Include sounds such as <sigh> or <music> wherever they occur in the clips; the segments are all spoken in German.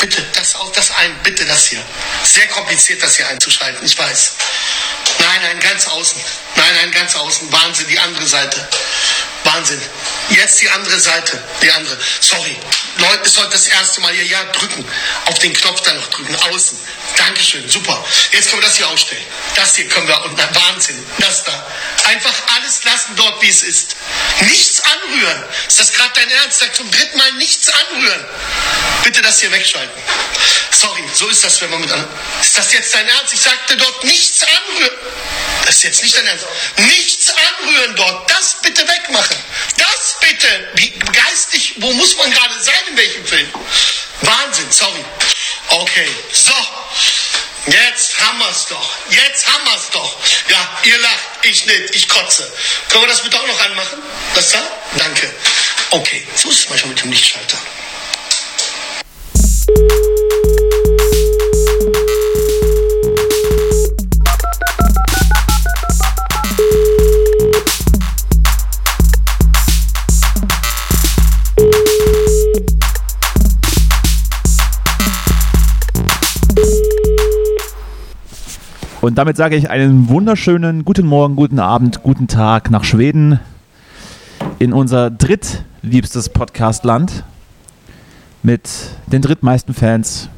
Bitte, das, das ein, bitte das hier. Sehr kompliziert, das hier einzuschalten, ich weiß. Nein, nein, ganz außen. Nein, nein, ganz außen. Wahnsinn, die andere Seite. Wahnsinn. Jetzt die andere Seite. Die andere. Sorry. Leute, ist heute das erste Mal hier. Ja, drücken. Auf den Knopf da noch drücken. Außen. Dankeschön. Super. Jetzt können wir das hier ausstellen. Das hier können wir. Und na, Wahnsinn. Das da. Einfach alles lassen dort, wie es ist. Nichts anrühren. Ist das gerade dein Ernst? Sag zum dritten Mal nichts anrühren. Bitte das hier wegschalten. Sorry, so ist das, wenn man mit anderen. Ist das jetzt dein Ernst? Ich sagte dort nichts anrühren. Das ist jetzt nicht dein Ernst. Nichts anrühren dort. Das bitte wegmachen. Das bitte. Wie geistig, wo muss man gerade sein, in welchem Film? Wahnsinn, sorry. Okay, so. Jetzt haben wir's doch. Jetzt haben wir's doch. Ja, ihr lacht, ich nicht, ich kotze. Können wir das bitte auch noch anmachen? Das da? Danke. Okay, so ist es manchmal mit dem Lichtschalter. Und damit sage ich einen wunderschönen guten Morgen, guten Abend, guten Tag nach Schweden in unser drittliebstes Podcastland mit den drittmeisten Fans.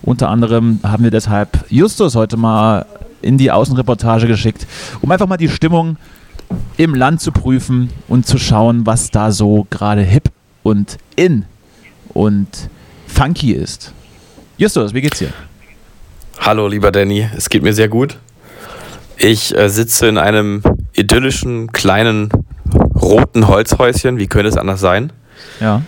Unter anderem haben wir deshalb Justus heute mal in die Außenreportage geschickt, um einfach mal die Stimmung im Land zu prüfen und zu schauen, was da so gerade hip und in und funky ist. Justus, wie geht's dir? Hallo, lieber Danny, es geht mir sehr gut. Ich äh, sitze in einem idyllischen, kleinen, roten Holzhäuschen. Wie könnte es anders sein? Ja.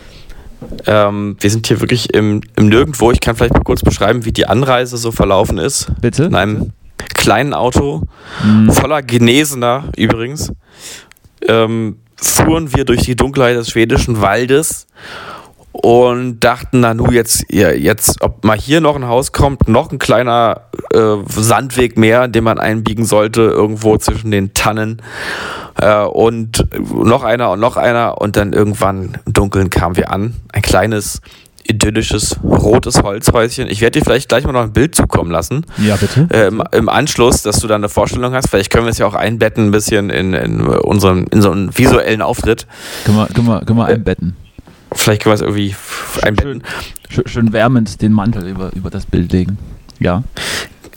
Ähm, wir sind hier wirklich im, im Nirgendwo. Ich kann vielleicht mal kurz beschreiben, wie die Anreise so verlaufen ist. Bitte? In einem kleinen Auto, mhm. voller Genesener übrigens, ähm, fuhren wir durch die Dunkelheit des schwedischen Waldes und dachten, na nu, jetzt, ja, jetzt, ob mal hier noch ein Haus kommt, noch ein kleiner äh, Sandweg mehr, den man einbiegen sollte, irgendwo zwischen den Tannen. Äh, und noch einer und noch einer. Und dann irgendwann im Dunkeln kamen wir an. Ein kleines, idyllisches, rotes Holzhäuschen. Ich werde dir vielleicht gleich mal noch ein Bild zukommen lassen. Ja, bitte. Äh, im, im, Anschluss, dass du dann eine Vorstellung hast. Vielleicht können wir es ja auch einbetten, ein bisschen in, in, unseren, in so einen visuellen Auftritt. Können wir, können wir, können wir einbetten. Vielleicht können wir es irgendwie einbetten. Schön, schön, wärmend den Mantel über, über das Bild legen. Ja.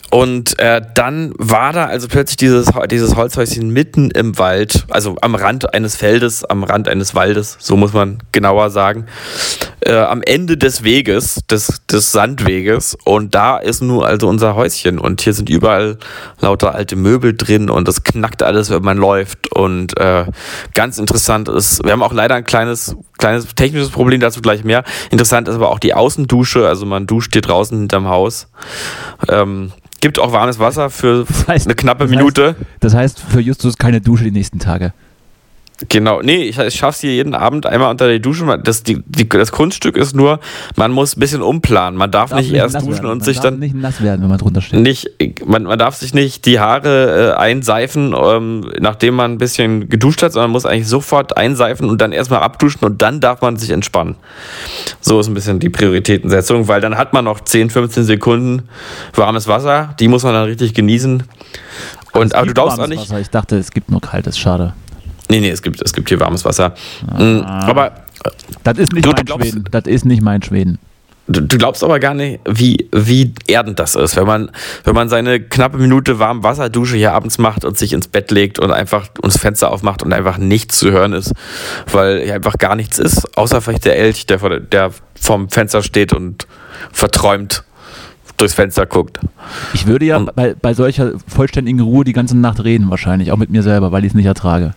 Und äh, dann war da also plötzlich dieses, dieses Holzhäuschen mitten im Wald, also am Rand eines Feldes, am Rand eines Waldes, so muss man genauer sagen, äh, am Ende des Weges, des, des Sandweges. Und da ist nur also unser Häuschen. Und hier sind überall lauter alte Möbel drin und das knackt alles, wenn man läuft. Und äh, ganz interessant ist, wir haben auch leider ein kleines, kleines technisches Problem, dazu gleich mehr. Interessant ist aber auch die Außendusche, also man duscht hier draußen hinterm Haus. Ähm, Gibt auch warmes Wasser für das heißt, eine knappe das Minute. Heißt, das heißt für Justus keine Dusche die nächsten Tage. Genau, nee, ich, ich schaffe es hier jeden Abend einmal unter die Dusche. Das, die, die, das Kunststück ist nur, man muss ein bisschen umplanen. Man darf, darf nicht erst duschen werden. und man sich darf dann. nicht nass werden, wenn man drunter steht. Nicht, man, man darf sich nicht die Haare äh, einseifen, ähm, nachdem man ein bisschen geduscht hat, sondern muss eigentlich sofort einseifen und dann erstmal abduschen und dann darf man sich entspannen. So ist ein bisschen die Prioritätensetzung, weil dann hat man noch 10, 15 Sekunden warmes Wasser, die muss man dann richtig genießen. Und, aber du darfst auch nicht. Wasser. Ich dachte, es gibt nur kaltes, schade. Nee, nee, es gibt, es gibt hier warmes Wasser. Ah. Aber. Das ist nicht du, mein glaubst, Schweden. Das ist nicht mein Schweden. Du, du, glaubst aber gar nicht, wie, wie erdend das ist, wenn man, wenn man seine knappe Minute warme Wasserdusche hier abends macht und sich ins Bett legt und einfach uns Fenster aufmacht und einfach nichts zu hören ist, weil hier einfach gar nichts ist, außer vielleicht der Elch, der, vor, der vorm Fenster steht und verträumt durchs Fenster guckt. Ich würde ja bei, bei solcher vollständigen Ruhe die ganze Nacht reden, wahrscheinlich, auch mit mir selber, weil ich es nicht ertrage.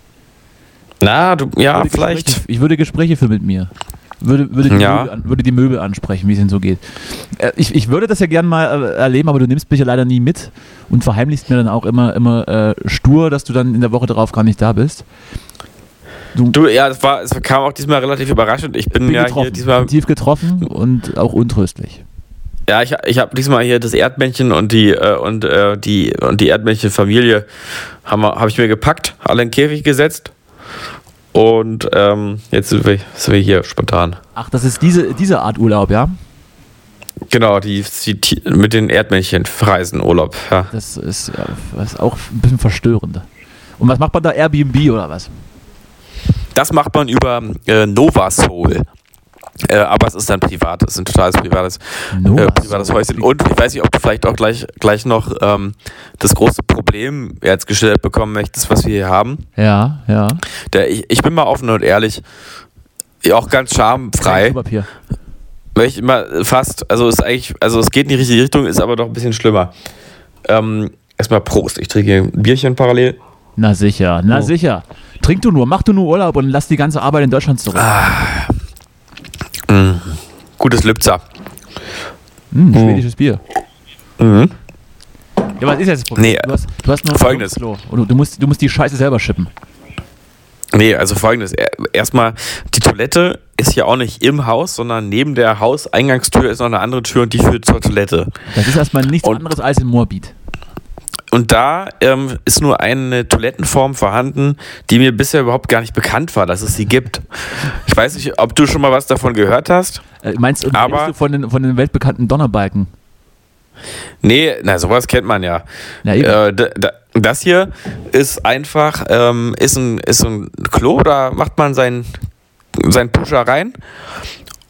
Na, du, ja, ich vielleicht. Gespräche, ich würde Gespräche führen mit mir. Würde, würde, die ja. Möbel, würde die Möbel ansprechen, wie es ihnen so geht. Äh, ich, ich würde das ja gerne mal äh, erleben, aber du nimmst mich ja leider nie mit und verheimlichst mir dann auch immer, immer äh, stur, dass du dann in der Woche darauf gar nicht da bist. Du, du, ja, es, war, es kam auch diesmal relativ überraschend. Ich bin, bin ja getroffen, hier diesmal. Tief getroffen und auch untröstlich. Ja, ich, ich habe diesmal hier das Erdmännchen und die äh, und äh, die und die Erdmännchenfamilie habe hab ich mir gepackt, alle in den Käfig gesetzt und ähm, jetzt sind wir, sind wir, hier spontan. Ach, das ist diese, diese Art Urlaub, ja? Genau, die, die mit den Erdmännchen reisen Urlaub. Ja. Das ist, ja, das ist auch ein bisschen verstörend. Und was macht man da? Airbnb oder was? Das macht man über äh, Soul. Äh, aber es ist dann privat, es ist ein totales privates, äh, privates Häuschen. Und ich weiß nicht, ob du vielleicht auch gleich, gleich noch ähm, das große Problem jetzt gestellt bekommen möchtest, was wir hier haben. Ja, ja. Der, ich, ich bin mal offen und ehrlich, auch ganz schamfrei. Ich immer fast, also ist eigentlich, also es geht in die richtige Richtung, ist aber doch ein bisschen schlimmer. Ähm, erstmal Prost, ich trinke ein Bierchen parallel. Na sicher, na oh. sicher. Trink du nur, mach du nur Urlaub und lass die ganze Arbeit in Deutschland zurück. Ah. Mm. Gutes Lübzer. Mm, schwedisches. Bier. Mhm. Ja, was ist jetzt das Problem? Nee, du, hast, du hast nur folgendes. Klo. Und du musst, du musst die Scheiße selber schippen. Nee, also folgendes. Erstmal, die Toilette ist ja auch nicht im Haus, sondern neben der Hauseingangstür ist noch eine andere Tür und die führt zur Toilette. Das ist erstmal nichts und anderes als in Moabit. Und da ähm, ist nur eine Toilettenform vorhanden, die mir bisher überhaupt gar nicht bekannt war, dass es sie gibt. Ich weiß nicht, ob du schon mal was davon gehört hast. Äh, meinst du, aber, du von den, von den weltbekannten Donnerbalken? Nee, na, sowas kennt man ja. ja äh, das hier ist einfach, ähm, ist, ein, ist ein Klo, da macht man seinen sein Pusher rein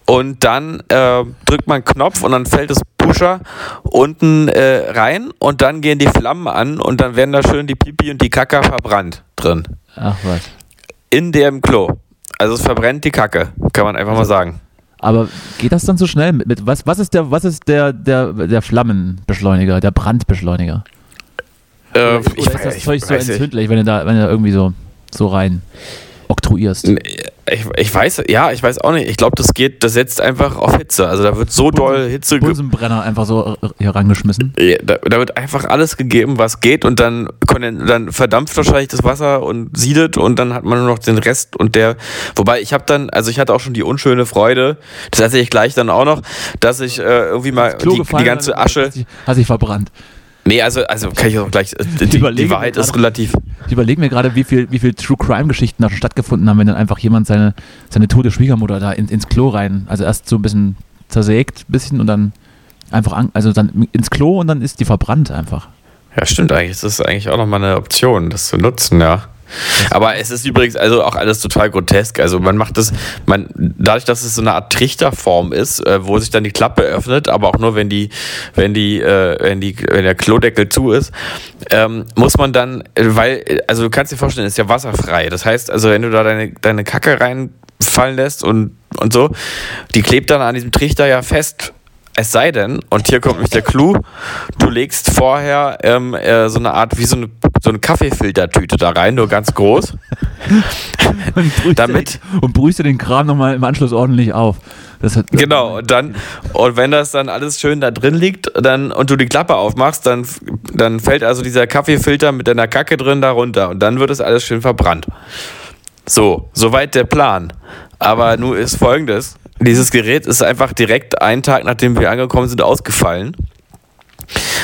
und dann äh, drückt man einen Knopf und dann fällt das Pusher unten äh, rein und dann gehen die Flammen an und dann werden da schön die Pipi und die Kacke verbrannt drin. Ach was. In dem Klo. Also es verbrennt die Kacke, kann man einfach mal sagen. Aber geht das dann so schnell? Mit, mit was, was ist der, was ist der, der, der Flammenbeschleuniger, der Brandbeschleuniger? Äh, oder, oder ist das Zeug so entzündlich, wenn du da, wenn du da irgendwie so, so rein oktroyierst? Ich, ich weiß, ja, ich weiß auch nicht. Ich glaube, das geht, das setzt einfach auf Hitze. Also da wird so doll Hitze. Bunsenbrenner einfach so hier rangeschmissen. Ja, da, da, wird einfach alles gegeben, was geht und dann, dann verdampft wahrscheinlich das Wasser und siedet und dann hat man nur noch den Rest und der. Wobei ich habe dann, also ich hatte auch schon die unschöne Freude, das erzähle ich gleich dann auch noch, dass ich äh, irgendwie mal die, die, ganze Asche. Hat sich verbrannt. Nee, also, also kann ich auch gleich. Äh, die, die Wahrheit ist relativ. Ich überlege mir gerade, wie viel, wie viel True Crime-Geschichten da schon stattgefunden haben, wenn dann einfach jemand seine, seine tote Schwiegermutter da in, ins Klo rein, also erst so ein bisschen zersägt, bisschen und dann einfach, an, also dann ins Klo und dann ist die verbrannt einfach. Ja, stimmt eigentlich. Das ist eigentlich auch nochmal eine Option, das zu nutzen, ja. Aber es ist übrigens also auch alles total grotesk. Also man macht das, man, dadurch, dass es so eine Art Trichterform ist, äh, wo sich dann die Klappe öffnet, aber auch nur wenn die, wenn die, äh, wenn die, wenn der Klodeckel zu ist, ähm, muss man dann, weil, also du kannst dir vorstellen, ist ja wasserfrei. Das heißt, also wenn du da deine, deine Kacke reinfallen lässt und, und so, die klebt dann an diesem Trichter ja fest es sei denn, und hier kommt mich der Clou, du legst vorher ähm, äh, so eine Art, wie so eine, so eine Kaffeefiltertüte da rein, nur ganz groß. und damit den, und brühst du den Kram nochmal im Anschluss ordentlich auf. Das hat, genau, und dann, und wenn das dann alles schön da drin liegt dann, und du die Klappe aufmachst, dann, dann fällt also dieser Kaffeefilter mit deiner Kacke drin da runter und dann wird es alles schön verbrannt. So, soweit der Plan. Aber nun ist folgendes: dieses Gerät ist einfach direkt einen Tag, nachdem wir angekommen sind, ausgefallen.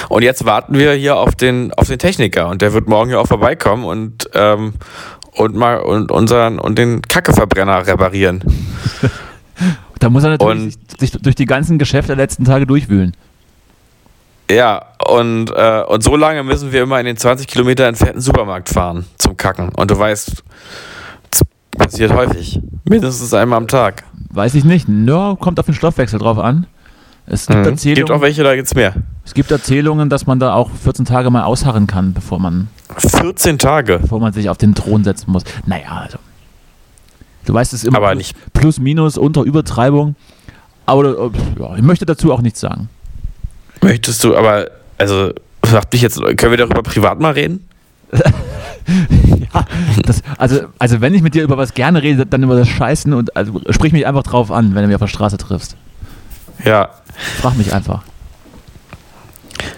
Und jetzt warten wir hier auf den, auf den Techniker und der wird morgen hier auch vorbeikommen und, ähm, und mal und unseren und den Kackeverbrenner reparieren. <laughs> da muss er natürlich und, sich, sich durch die ganzen Geschäfte der letzten Tage durchwühlen. Ja, und, äh, und so lange müssen wir immer in den 20 Kilometer entfernten Supermarkt fahren zum Kacken. Und du weißt, das passiert häufig. Mindestens einmal am Tag. Weiß ich nicht. Ja, kommt auf den Stoffwechsel drauf an. Es gibt, mhm. Erzählungen, gibt auch welche, da gibt es mehr. Es gibt Erzählungen, dass man da auch 14 Tage mal ausharren kann, bevor man. 14 Tage? Bevor man sich auf den Thron setzen muss. Naja, also. Du weißt es immer. Aber plus, nicht. Plus, minus, unter Übertreibung. Aber ja, ich möchte dazu auch nichts sagen. Möchtest du, aber, also, sagt mich jetzt, können wir darüber privat mal reden? <laughs> ja, das, also, also wenn ich mit dir über was gerne rede, dann über das Scheißen und also sprich mich einfach drauf an, wenn du mich auf der Straße triffst. Ja. Frag mich einfach.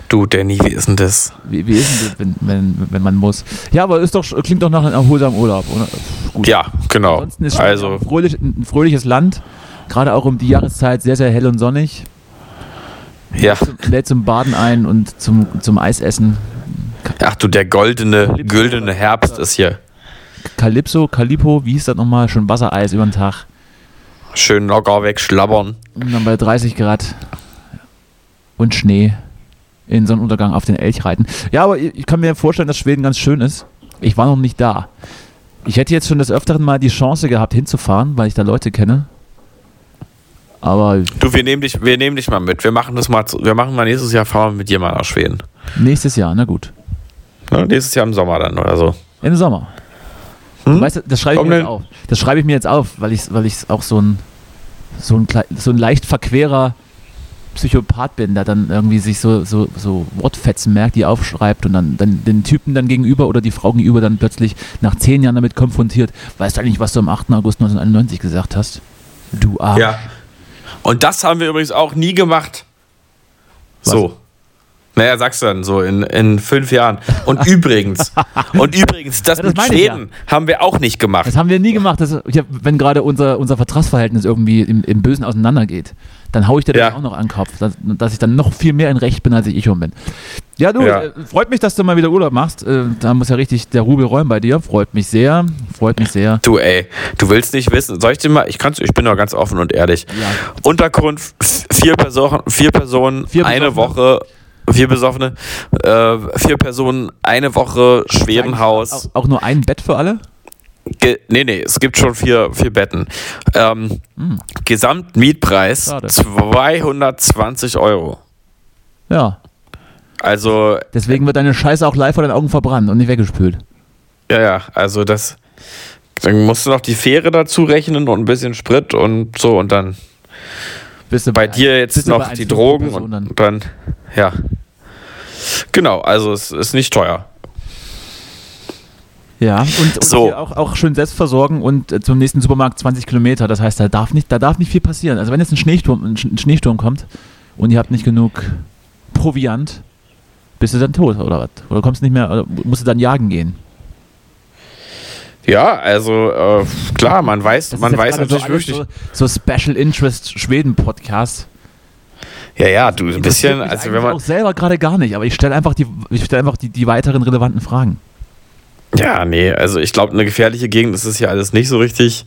Du, Danny, wie ist denn das? Wie, wie ist denn das, wenn, wenn, wenn man muss? Ja, aber ist doch, klingt doch nach einem erholsamen Urlaub, oder? Gut. Ja, genau. Ansonsten ist also ein, fröhlich, ein fröhliches Land, gerade auch um die Jahreszeit sehr, sehr hell und sonnig. Ja. Lädt zum Baden ein und zum, zum Eisessen. Ach du, der goldene, Calypso, güldene Herbst ist hier. Calypso, Calipo, wie hieß das nochmal? Schon Wassereis über den Tag. Schön locker wegschlabbern. Und dann bei 30 Grad. und Schnee in Sonnenuntergang auf den Elch reiten. Ja, aber ich kann mir vorstellen, dass Schweden ganz schön ist. Ich war noch nicht da. Ich hätte jetzt schon des Öfteren mal die Chance gehabt, hinzufahren, weil ich da Leute kenne. Aber Du, wir nehmen dich, wir nehmen dich mal mit. Wir machen das mal, wir machen mal nächstes Jahr fahren wir mit dir mal nach Schweden. nächstes Jahr, na gut. Ne? Nächstes Jahr im Sommer dann oder so. Im Sommer. Hm? Weißt das schreibe ich Warum mir jetzt denn? auf. Das schreibe ich mir jetzt auf, weil ich weil ich auch so ein so ein so ein leicht verquerer Psychopath bin, der dann irgendwie sich so, so, so Wortfetzen merkt, die aufschreibt und dann, dann den Typen dann gegenüber oder die Frau gegenüber dann plötzlich nach zehn Jahren damit konfrontiert. Weißt du eigentlich, was du am 8. August 1991 gesagt hast? Du Arsch. Ja. Und das haben wir übrigens auch nie gemacht. So. Naja, sagst du dann so in, in fünf Jahren. Und <laughs> übrigens, und übrigens, das, Ja, das mit Schweden haben wir auch nicht gemacht. Das haben wir nie gemacht. Das, hab, wenn gerade unser, unser Vertragsverhältnis irgendwie im, im Bösen auseinandergeht, dann haue ich dir das Ja. auch noch an den Kopf, dass, dass ich dann noch viel mehr in Recht bin, als ich schon bin. Ja, du, Ja. Äh, freut mich, dass du mal wieder Urlaub machst. Äh, da muss ja richtig der Rubel räumen bei dir. Freut mich sehr. Freut mich sehr. Du, ey, du willst nicht wissen. Soll ich dir mal, ich kann's, ich bin doch ganz offen und ehrlich. Ja. Unterkunft, vier Personen, vier Personen, Vier eine Besoffene. Woche, vier Besoffene, äh, vier Personen, eine Woche, Schwedenhaus. Auch, auch nur ein Bett für alle? Ge nee, nee, es gibt schon vier, vier Betten. Ähm, Gesamtmietpreis Schade. 220 Euro. Ja. Also, Deswegen wird deine Scheiße auch live vor deinen Augen verbrannt und nicht weggespült. ja, ja, also das. Dann musst du noch die Fähre dazu rechnen und ein bisschen Sprit und so und dann Bist bei dir jetzt noch die 1,50 Drogen und dann. dann, ja. Genau, also es ist nicht teuer. Ja, und, und So. auch, auch schön selbst versorgen und äh, zum nächsten Supermarkt 20 Kilometer. Das heißt, da darf nicht, da darf nicht viel passieren. Also wenn jetzt ein Schneesturm, ein Sch- ein Schneesturm kommt und ihr habt nicht genug Proviant, bist du dann tot oder was? Oder kommst nicht mehr, oder musst du dann jagen gehen? Ja, also äh, klar, man weiß, Das man weiß natürlich so, wirklich. so, so Special Interest Schweden Podcast. Ja, ja, du ein bisschen, also wenn man. auch selber gerade gar nicht, aber ich stelle einfach die, ich stelle einfach die, die weiteren relevanten Fragen. Ja, nee, also ich glaube, eine gefährliche Gegend ist es hier alles nicht so richtig.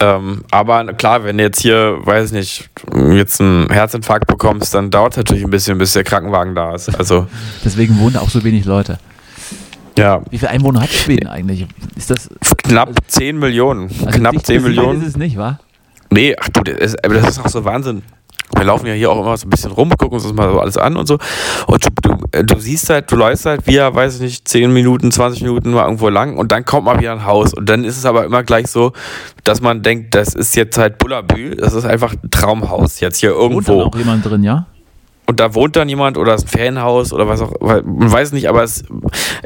Ähm, aber klar, wenn du jetzt hier, weiß nicht, jetzt einen Herzinfarkt bekommst, dann dauert es natürlich ein bisschen, bis der Krankenwagen da ist. Also, <laughs> Deswegen wohnen auch so wenig Leute. Ja, Wie viele Einwohner hat Schweden eigentlich? Ist das knapp 10 Millionen. also knapp dicht 10 besiedelt Millionen. Ist es nicht, wa? Nee, ach du, das ist, aber das ist auch so Wahnsinn. Wir laufen ja hier auch immer so ein bisschen rum, gucken uns das mal so alles an und so. Und du, du, äh, du siehst halt, du läufst halt via, weiß ich nicht, 10 Minuten, 20 Minuten mal irgendwo lang und dann kommt mal wieder ein Haus. Und dann ist es aber immer gleich so, dass man denkt, das ist jetzt halt Bullabü, das ist einfach ein Traumhaus jetzt hier Wohnt dann irgendwo. auch jemand drin, ja? Und da wohnt dann jemand oder ist ein Ferienhaus oder was auch, man weiß nicht, aber es,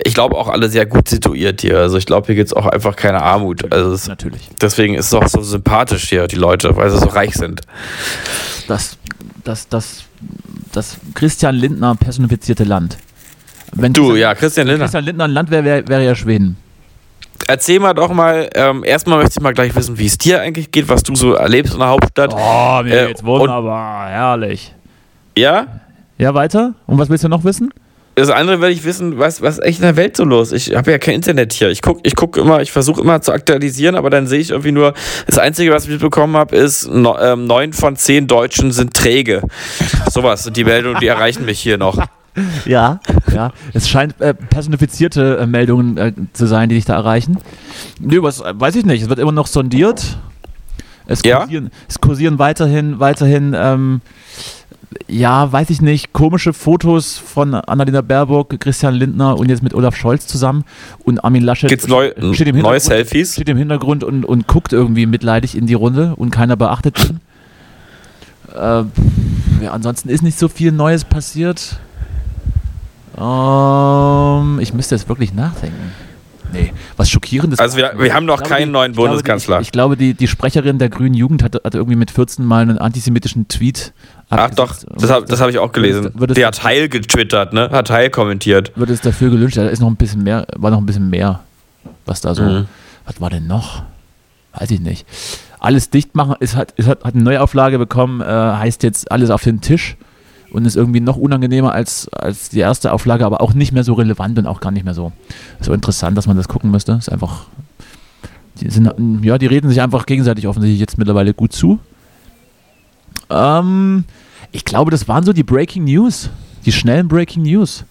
ich glaube auch alle sehr gut situiert hier. Also ich glaube, hier gibt es auch einfach keine Armut. Also es, Natürlich. deswegen ist es auch so sympathisch hier, die Leute, weil sie so reich sind. Das, das, das, das Christian Lindner personifizierte Land. Wenn Du, Christian, ja, Christian Lindner. Christian Lindner ein Land wäre, wäre wär ja Schweden. Erzähl mal doch mal, ähm, erstmal möchte ich mal gleich wissen, wie es dir eigentlich geht, was du so erlebst in der Hauptstadt. Oh, mir Äh, geht's wunderbar, herrlich. Ja? Ja, weiter? Und was willst du noch wissen? Das andere werde ich wissen, was, was ist echt in der Welt so los? Ich habe ja kein Internet hier. Ich gucke ich guck immer, ich versuche immer zu aktualisieren, aber dann sehe ich irgendwie nur, das Einzige, was ich mitbekommen habe, ist, ähm, neun von zehn Deutschen sind träge. Sowas sind die Meldungen, die erreichen mich hier noch. <laughs> Ja, ja. Es scheint äh, personifizierte äh, Meldungen äh, zu sein, die dich da erreichen. Nö, was äh, weiß ich nicht. Es wird immer noch sondiert. Es Ja? kursieren, es kursieren weiterhin, weiterhin, ähm, ja, weiß ich nicht, komische Fotos von Annalena Baerbock, Christian Lindner und jetzt mit Olaf Scholz zusammen und Armin Laschet Gibt's neu, steht im neue Hintergrund, Selfies? steht im Hintergrund und, und guckt irgendwie mitleidig in die Runde und keiner beachtet ihn. Äh, ja, ansonsten ist nicht so viel Neues passiert. Ähm, ich müsste jetzt wirklich nachdenken. Nee, was schockierendes. Also wir- wir haben noch Ich keinen neuen ich glaube, Bundeskanzler. Die, ich, ich glaube, die, die Sprecherin der Grünen Jugend hatte, hatte irgendwie mit 14 Mal einen antisemitischen Tweet. Ach doch, das habe hab ich auch gelesen. Wird es, Der hat Heil getwittert, ne? Hat Heil kommentiert. wird es dafür gelünscht. Da ist noch ein bisschen mehr, war noch ein bisschen mehr, was da so. Mhm. Was war denn noch? Weiß ich nicht. Alles dicht machen, es hat, es hat, hat eine Neuauflage bekommen, äh, heißt jetzt alles auf den Tisch und ist irgendwie noch unangenehmer als, als die erste Auflage, aber auch nicht mehr so relevant und auch gar nicht mehr so, so interessant, dass man das gucken müsste. Ist einfach, die sind, ja, die reden sich einfach gegenseitig offensichtlich jetzt mittlerweile gut zu. Ähm, Ich glaube, das waren so die Breaking News. Die schnellen Breaking News.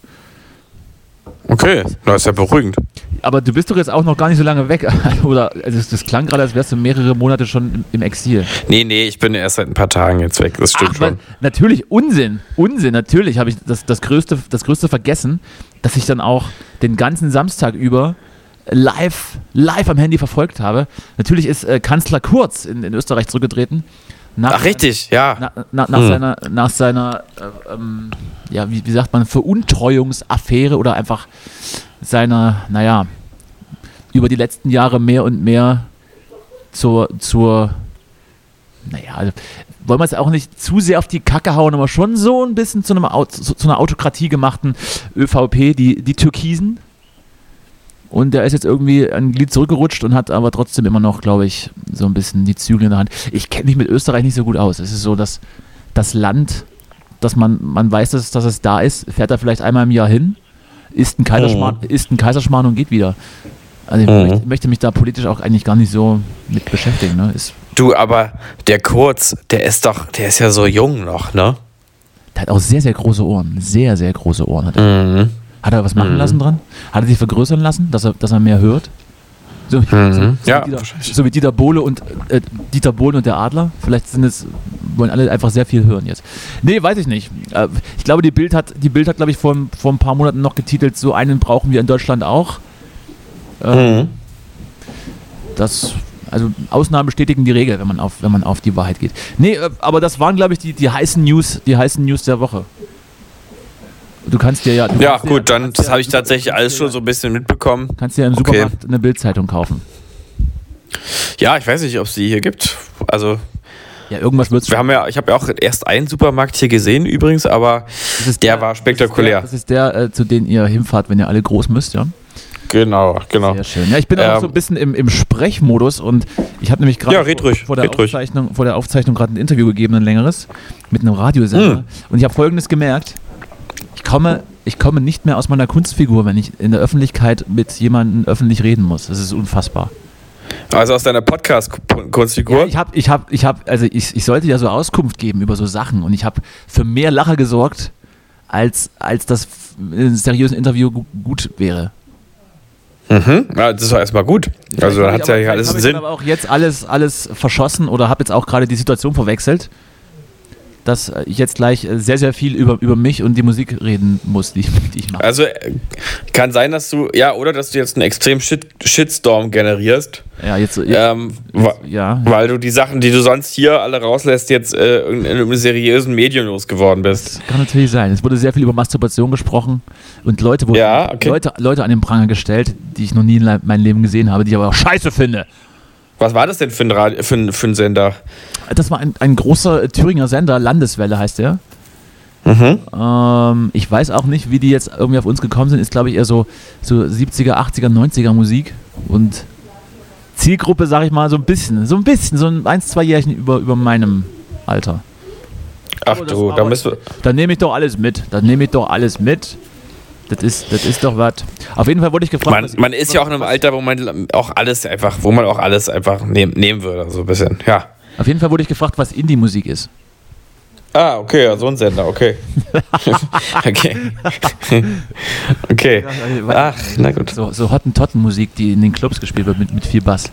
Okay, das ist ja beruhigend. Aber du bist doch jetzt auch noch gar nicht so lange weg. <laughs> Oder also das, klang gerade, als wärst du mehrere Monate schon im, Exil. Nee, nee, ich bin erst seit ein paar Tagen jetzt weg. Das stimmt Ach, schon. Natürlich Unsinn. Unsinn. Natürlich habe ich das, das, größte, das Größte vergessen, dass ich dann auch den ganzen Samstag über live, live am Handy verfolgt habe. Natürlich ist äh, Kanzler Kurz in, in Österreich zurückgetreten. Nach, Ach, richtig, ja. Na, na, nach Hm. seiner, nach seiner äh, ähm, ja, wie, wie sagt man, Veruntreuungsaffäre oder einfach seiner, naja, über die letzten Jahre mehr und mehr zur, zur naja, also, wollen wir es auch nicht zu sehr auf die Kacke hauen, aber schon so ein bisschen zu, einem, zu, zu einer Autokratie gemachten ÖVP, die, die Türkisen. Und der ist jetzt irgendwie ein Glied zurückgerutscht und hat aber trotzdem immer noch, glaube ich, so ein bisschen die Zügel in der Hand. Ich kenne mich mit Österreich nicht so gut aus. Es ist so, dass das Land, dass man, man weiß, dass, dass es da ist, fährt da vielleicht einmal im Jahr hin, isst ein Kaiserschmarrn, isst ein Kaiserschmarrn und geht wieder. Also ich Mhm. möchte, möchte mich da politisch auch eigentlich gar nicht so mit beschäftigen. Ne? Ist, Du, aber der Kurz, der ist doch, der ist ja so jung noch, ne? der hat auch sehr, sehr große Ohren. Sehr, sehr große Ohren. Hat er, Mhm. Hat er was machen lassen dran? Hat er sich vergrößern lassen, dass er, dass er mehr hört? So, so, so, Mhm. Ja, wie Dieter, wahrscheinlich. so wie Dieter Bohle und äh, Dieter Bohlen und der Adler. Vielleicht sind es, wollen alle einfach sehr viel hören jetzt. Nee, weiß ich nicht. Äh, ich glaube, die Bild hat, die Bild hat, glaube ich, vor, vor ein paar Monaten noch getitelt, so einen brauchen wir in Deutschland auch. Äh, Mhm. Das, also Ausnahmen bestätigen die Regel, wenn man auf, wenn man auf die Wahrheit geht. Nee, äh, aber das waren, glaube ich, die, die heißen News, die heißen News der Woche. Du kannst dir ja. Ja, kannst dir- gut, dann, das habe ich tatsächlich alles schon so ein bisschen mitbekommen. Kannst dir im Okay. Supermarkt eine Bildzeitung kaufen. Ja, ich weiß nicht, ob es die hier gibt. Also, Ja, irgendwas wird wir haben ja, ich habe ja auch erst einen Supermarkt hier gesehen übrigens, aber Das ist der war spektakulär. Das ist der, das ist der äh, zu dem ihr hinfahrt, wenn ihr alle groß müsst, ja? Genau, genau. Sehr schön. Ja, ich bin auch Ähm, so ein bisschen im, im Sprechmodus und ich habe nämlich gerade Ja, vor, vor, der. Aufzeichnung, vor der Aufzeichnung gerade ein Interview gegeben, ein längeres, mit einem Radiosender. Hm. Und ich habe folgendes gemerkt. Ich komme, ich komme nicht mehr aus meiner Kunstfigur, wenn ich in der Öffentlichkeit mit jemandem öffentlich reden muss. Das ist unfassbar. Also aus deiner Podcast-Kunstfigur. Ja, ich habe, ich habe, ich habe, also ich, ich sollte ja so Auskunft geben über so Sachen und ich habe für mehr Lacher gesorgt, als, als das in einem seriösen Interview gu- gut wäre. mhm. ja, das ist doch erstmal gut. Also dann hat ja hier alles einen Habe ich Sinn. dann aber auch jetzt alles, alles verschossen oder habe jetzt auch gerade die Situation verwechselt, dass ich jetzt gleich äh, sehr, sehr viel über, über mich und die Musik reden muss, die, <laughs> die ich mache. Also äh, kann sein, dass du, ja, oder dass du jetzt einen extrem Shit Shitstorm generierst. Ja, jetzt, Ähm, wa- ja. Weil du die Sachen, die du sonst hier alle rauslässt, jetzt äh, in, in einem seriösen Medium losgeworden bist. Kann natürlich sein. Es wurde sehr viel über Masturbation gesprochen und Leute wurden Ja, okay. Leute, Leute an den Pranger gestellt, die ich noch nie in meinem Leben gesehen habe, die ich aber auch scheiße finde. Was war das denn für ein, Radio, für ein, für ein Sender? Das war ein, ein großer Thüringer Sender, Landeswelle heißt der. Mhm. Ähm, ich weiß auch nicht, wie die jetzt irgendwie auf uns gekommen sind. Ist, glaube ich, eher so, so 70er, 80er, 90er Musik. Und Zielgruppe, sage ich mal, so ein bisschen, so ein bisschen, so ein eins, zwei Jährchen über, über meinem Alter. Ach das du, da müssen wir. Dann nehme ich doch alles mit. Dann nehme ich doch alles mit. Das ist, das ist doch was. Auf jeden Fall wurde ich gefragt. Man, was- man ist ja auch in einem Alter, wo man auch alles einfach, wo man auch alles einfach nehmen, nehmen würde, so ein bisschen. Ja. Auf jeden Fall wurde ich gefragt, was Indie-Musik ist. Ah, okay, ja, so ein Sender, okay. <laughs> okay. <laughs> okay. Ach, na gut. So, so Hottentotten-Musik, die in den Clubs gespielt wird mit, mit viel Bass.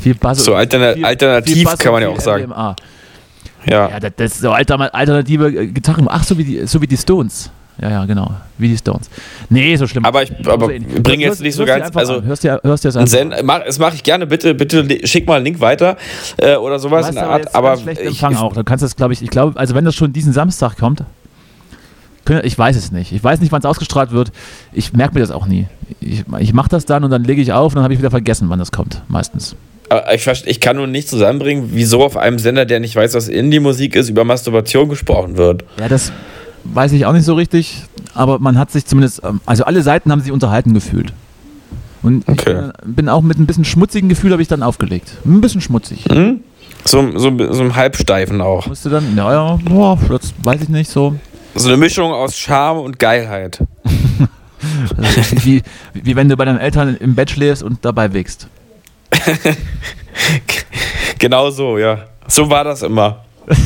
Viel Bass. So alterna- viel- alternativ viel Bass kann man ja auch sagen. MDMA. Ja. Ja, das, das ist so alter, alternative Gitarren. Ach, so wie, die, so wie die Stones. Ja, ja, genau. Wie die Stones. Nee, so schlimm. Aber ich aber So ähnlich. bring jetzt nicht so ganz. Also. Hörst dir, hörst dir das an. Send, mach, das mache ich gerne. Bitte, bitte schick mal einen Link weiter äh, oder sowas Du in der aber Art. Aber ich, Empfang auch. Du kannst das, glaube ich, ich glaube, also wenn das schon diesen Samstag kommt, ich weiß es nicht. Ich weiß nicht, wann es ausgestrahlt wird. Ich merke mir das auch nie. Ich, ich mache das dann und dann lege ich auf und dann habe ich wieder vergessen, wann das kommt. Meistens. aber ich, ich kann nur nicht zusammenbringen, wieso auf einem Sender, der nicht weiß, was Indie-Musik ist, über Masturbation gesprochen wird. Ja, das weiß ich auch nicht so richtig, aber man hat sich zumindest, ähm, also alle Seiten haben sich unterhalten gefühlt. Und Okay. bin, bin auch mit ein bisschen schmutzigen Gefühl habe ich dann aufgelegt. Ein bisschen schmutzig. Hm? So, so, so einem Halbsteifen auch. Musste dann, ja, ja, boah, das weiß ich nicht so. So eine Mischung aus Charme und Geilheit. Also, wie, wie wenn du bei deinen Eltern im Bett schläfst und dabei wächst. <laughs> Genau so, ja. So war das immer. <laughs>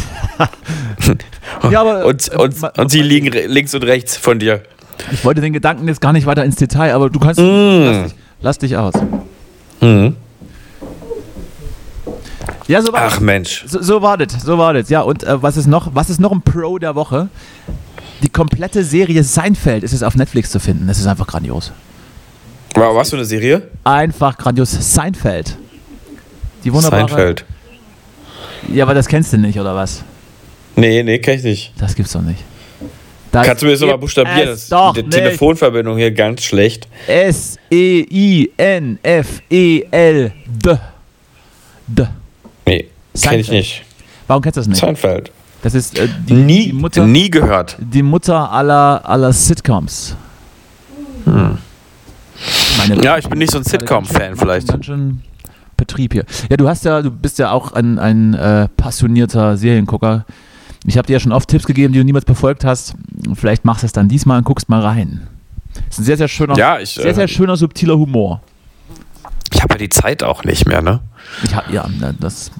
Ja, aber- <laughs> und, und, Ma- und sie liegen links und rechts von dir. Ich wollte den Gedanken jetzt gar nicht weiter ins Detail, aber du kannst. Mm. Lass, dich, lass dich aus. Mhm. Ja, so war Ach Mensch. So, so war das, so war das. Ja, und äh, was ist noch? Was ist noch ein Pro der Woche? Die komplette Serie Seinfeld ist es auf Netflix zu finden. Das ist einfach grandios. War was für eine Serie? Einfach grandios. Seinfeld. Die wunderbare. Seinfeld. Ja, aber das kennst du nicht, oder was? Nee, nee, kenn ich nicht. Das gibt's doch nicht. Das Kannst du mir das nochmal buchstabieren? Das doch die nicht. Telefonverbindung hier ganz schlecht. S-E-I-N-F-E-L. D. D. Nee, kenn ich Seinfeld. nicht. Warum kennst du das nicht? Seinfeld. Das ist äh, die, Nie, die Mutter. nie gehört. Die Mutter aller, aller Sitcoms. Meine Hm. Ja, ich bin nicht so ein Sitcom-Fan vielleicht. Ganz schön Betrieb hier. Ja, du hast ja, du bist ja auch ein, ein äh, passionierter Seriengucker. Ich habe dir ja schon oft Tipps gegeben, die du niemals befolgt hast. Vielleicht machst du es dann diesmal und guckst mal rein. ist ein sehr, sehr schöner, Ja, ich, sehr, äh, sehr schöner, subtiler Humor. Ich habe ja die Zeit auch nicht mehr, ne? Ich hab, ja, das.